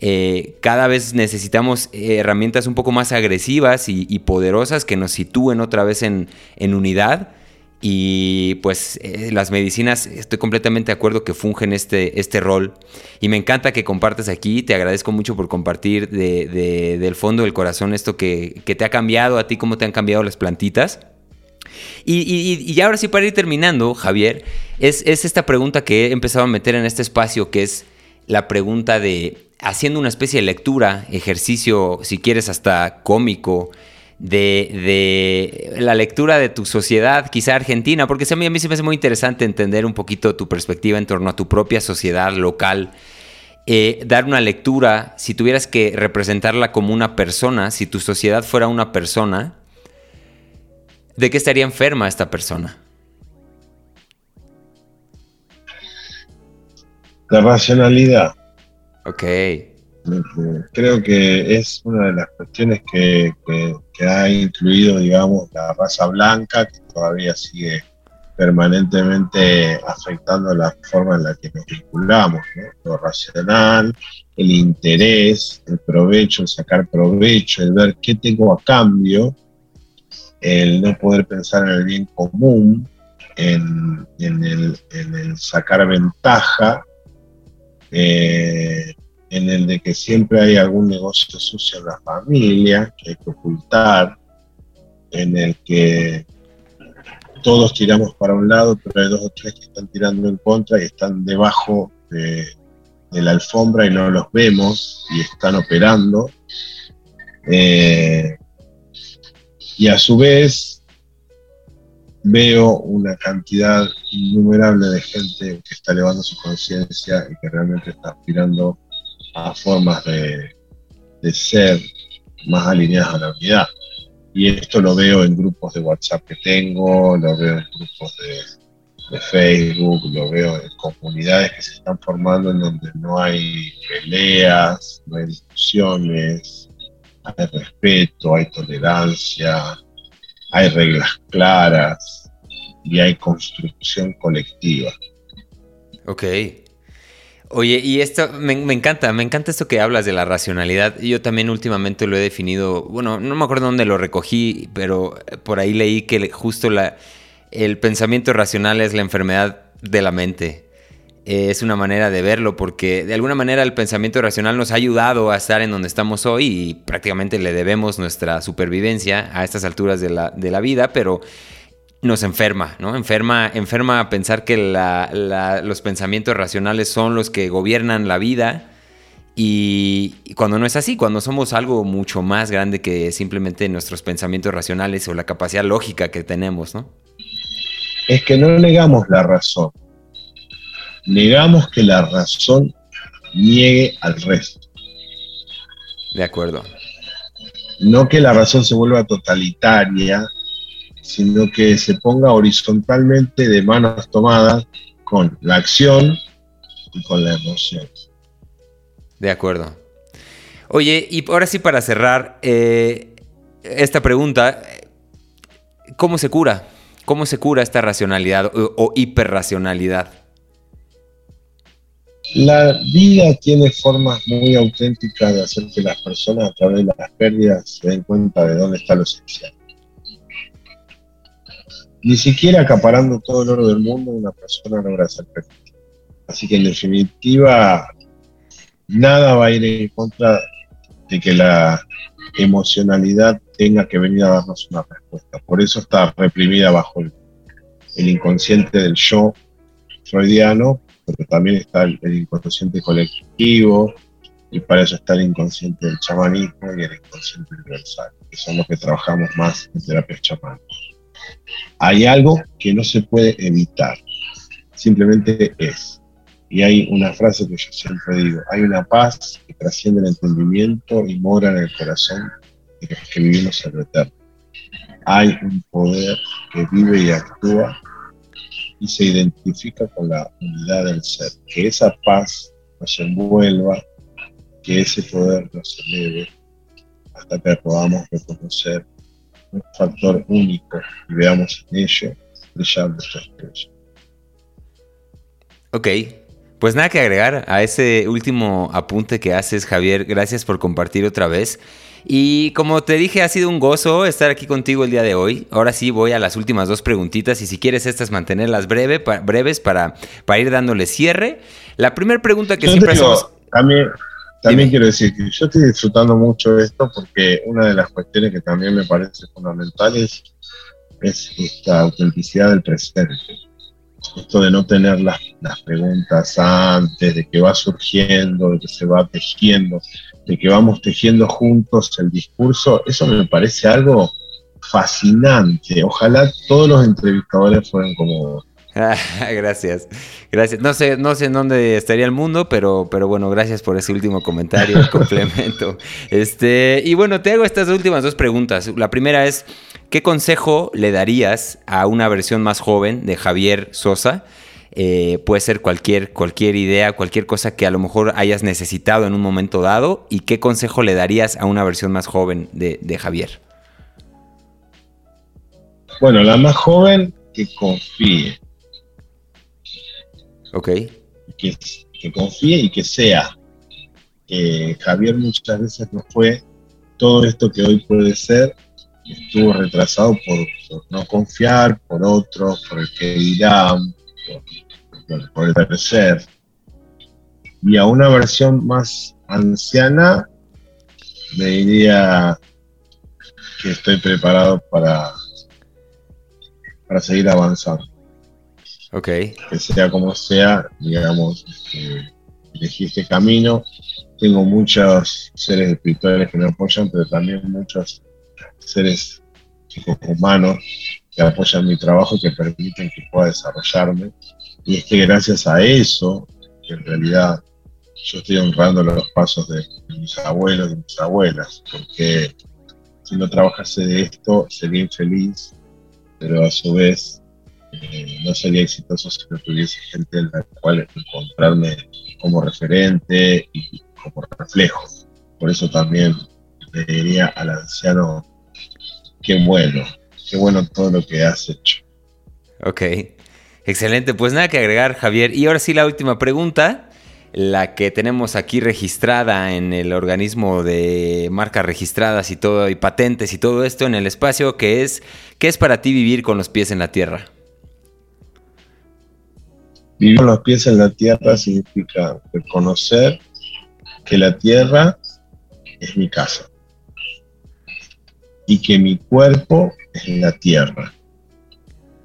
Eh, cada vez necesitamos herramientas un poco más agresivas y, poderosas que nos sitúen otra vez en, unidad. Y pues eh, las medicinas, estoy completamente de acuerdo que fungen este, este rol. Y me encanta que compartas aquí. Te agradezco mucho por compartir del fondo del corazón esto que, te ha cambiado a ti, cómo te han cambiado las plantitas. Y, ahora sí, para ir terminando, Javier, es, es esta pregunta que he empezado a meter en este espacio, que es la pregunta de haciendo una especie de lectura, ejercicio, si quieres hasta cómico, de, la lectura de tu sociedad, quizá argentina, porque a mí, a mí se me hace muy interesante entender un poquito tu perspectiva en torno a tu propia sociedad local. Eh, dar una lectura, si tuvieras que representarla como una persona, si tu sociedad fuera una persona, ¿de qué estaría enferma esta persona? La racionalidad. Ok. Creo que es una de las cuestiones que, ha incluido, digamos, la raza blanca, que todavía sigue permanentemente afectando la forma en la que nos vinculamos, lo racional, el interés, el provecho, el sacar provecho, el ver qué tengo a cambio, el no poder pensar en el bien común, en, en el, sacar ventaja eh, en el de que siempre hay algún negocio sucio en la familia que hay que ocultar, en el que todos tiramos para un lado, pero hay dos o tres que están tirando en contra y están debajo de, la alfombra y no los vemos y están operando. Eh, y a su vez veo una cantidad innumerable de gente que está elevando su conciencia y que realmente está aspirando a formas de, ser más alineadas a la unidad. Y esto lo veo en grupos de WhatsApp que tengo, lo veo en grupos de, Facebook, lo veo en comunidades que se están formando en donde no hay peleas, no hay discusiones, hay respeto, hay tolerancia, hay reglas claras y hay construcción colectiva. Ok. Oye, y esto me, encanta, me encanta esto que hablas de la racionalidad. Yo también últimamente lo he definido, bueno, no me acuerdo dónde lo recogí, pero por ahí leí que justo la, el pensamiento racional es la enfermedad de la mente. Es una manera de verlo, porque de alguna manera el pensamiento racional nos ha ayudado a estar en donde estamos hoy y prácticamente le debemos nuestra supervivencia a estas alturas de la, de la vida, pero nos enferma, ¿no? Enferma, enferma a pensar que los pensamientos racionales son los que gobiernan la vida. Y, cuando no es así, cuando somos algo mucho más grande que simplemente nuestros pensamientos racionales o la capacidad lógica que tenemos, ¿no? Es que no negamos la razón. Negamos que la razón niegue al resto. De acuerdo. No que la razón se vuelva totalitaria sino que se ponga horizontalmente de manos tomadas con la acción y con la emoción. De acuerdo. Oye, y ahora sí para cerrar eh, esta pregunta, ¿cómo se cura? ¿Cómo se cura esta racionalidad o, o hiperracionalidad? La vida tiene formas muy auténticas de hacer que las personas a través de las pérdidas se den cuenta de dónde está lo esencial ni siquiera acaparando todo el oro del mundo una persona logra ser feliz. Así que en definitiva, nada va a ir en contra de que la emocionalidad tenga que venir a darnos una respuesta. Por eso está reprimida bajo el, inconsciente del yo freudiano, pero también está el, inconsciente colectivo, y para eso está el inconsciente del chamanismo y el inconsciente universal, que son los que trabajamos más en terapias chamanas. Hay algo que no se puede evitar, simplemente es. Y hay una frase que yo siempre digo, hay una paz que trasciende el entendimiento y mora en el corazón de los que vivimos en lo eterno. Hay un poder que vive y actúa y se identifica con la unidad del ser. Que esa paz nos envuelva, que ese poder nos eleve hasta que podamos reconocer un factor único y veamos en ello brillar nuestra estrella. Ok, Pues nada que agregar a ese último apunte que haces, Javier. Gracias por compartir otra vez. Y como te dije, ha sido un gozo estar aquí contigo el día de hoy. Ahora sí voy a las últimas dos preguntitas y si quieres estas mantenerlas breve, breves para, para ir dándole cierre. La primera pregunta que siempre hacemos... También, también quiero decir que yo estoy disfrutando mucho esto porque una de las cuestiones que también me parece fundamental es, es esta autenticidad del presente esto de no tener las, preguntas antes, de que va surgiendo, de que se va tejiendo, de que vamos tejiendo juntos el discurso, eso me parece algo fascinante. Ojalá todos los entrevistadores fueran como gracias, gracias. No sé, no sé en dónde estaría el mundo, pero, pero bueno, gracias por ese último comentario, complemento. Este, y bueno, te hago estas últimas dos preguntas. La primera es, ¿qué consejo le darías a una versión más joven de Javier Sosa? Eh, puede ser cualquier, cualquier idea, cualquier cosa que a lo mejor hayas necesitado en un momento dado. ¿Y qué consejo le darías a una versión más joven de, de Javier? Bueno, la más joven que confíe Ok. Que, confíe y que sea. Javier muchas veces no fue todo esto que hoy puede ser, estuvo retrasado por, no confiar, por otros, por el que dirán, por, por el tercer. Y a una versión más anciana, me diría que estoy preparado para, para seguir avanzando. Que sea como sea, digamos, este, elegí este camino. Tengo muchos seres espirituales que me apoyan, pero también muchos seres humanos que apoyan mi trabajo y que permiten que pueda desarrollarme. Y es que gracias a eso, que en realidad yo estoy honrando los pasos de, mis abuelos y mis abuelas, porque si no trabajase de esto sería infeliz, pero a su vez eh, no sería exitoso si no tuviese gente en la cual encontrarme como referente y como reflejo. Por eso también le diría al anciano, qué bueno, qué bueno todo lo que has hecho. Ok, excelente. Pues nada que agregar, Javier. Y ahora sí la última pregunta, la que tenemos aquí registrada en el organismo de marcas registradas y todo, y patentes y todo esto en el espacio, que es, ¿qué es para ti vivir con los pies en la tierra? Vivir con los pies en la tierra significa reconocer que la tierra es mi casa y que mi cuerpo es la tierra.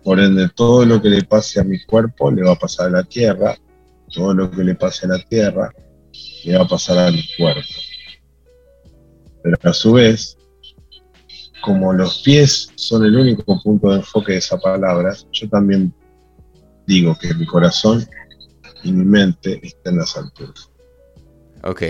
Por ende, todo lo que le pase a mi cuerpo le va a pasar a la tierra, todo lo que le pase a la tierra le va a pasar a mi cuerpo. Pero a su vez, como los pies son el único punto de enfoque de esa palabra, yo también digo que mi corazón y mi mente están en las alturas. Ok.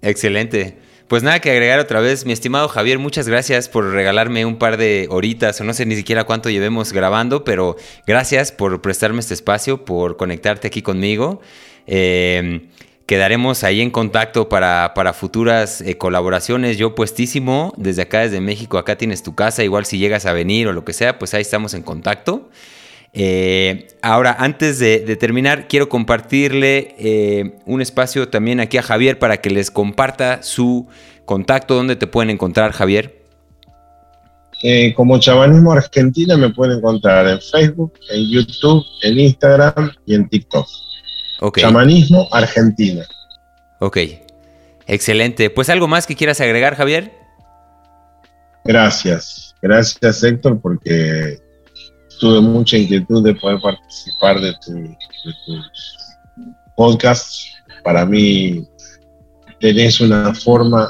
Excelente. Pues nada que agregar otra vez, mi estimado Javier, muchas gracias por regalarme un par de horitas, o no sé ni siquiera cuánto llevemos grabando, pero gracias por prestarme este espacio, por conectarte aquí conmigo. Em, quedaremos ahí en contacto para, futuras eh, colaboraciones. Yo puestísimo, desde acá, desde México, acá tienes tu casa, igual si llegas a venir o lo que sea, pues ahí estamos en contacto. Eh, ahora, antes de, terminar, quiero compartirle eh, un espacio también aquí a Javier para que les comparta su contacto, donde te pueden encontrar, Javier. Eh, como Chamanismo Argentina me pueden encontrar en Facebook, en YouTube, en Instagram y en TikTok. Okay. Chamanismo Argentina. Ok, excelente. Pues algo más que quieras agregar, Javier. Gracias, gracias Héctor, porque tuve mucha inquietud de poder participar de, tu, tus podcasts. Para mí tenés una forma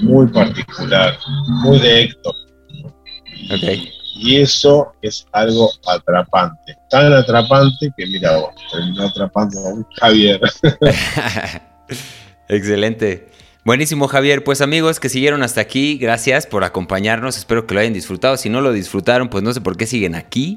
muy particular, muy de Héctor. Y eso es algo atrapante, tan atrapante que mira vos, terminó atrapando a un Javier. Excelente. Buenísimo, Javier. Pues amigos que siguieron hasta aquí, gracias por acompañarnos. Espero que lo hayan disfrutado. Si no lo disfrutaron, pues no sé por qué siguen aquí.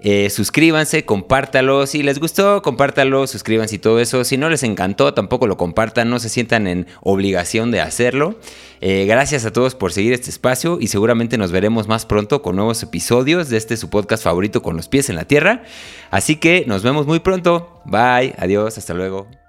Eh, suscríbanse, compártalo. Si les gustó, compártalo, suscríbanse y todo eso. Si no les encantó, tampoco lo compartan. No se sientan en obligación de hacerlo. Eh, gracias a todos por seguir este espacio y seguramente nos veremos más pronto con nuevos episodios de este su podcast favorito con los pies en la tierra. Así que nos vemos muy pronto. Bye, adiós, hasta luego.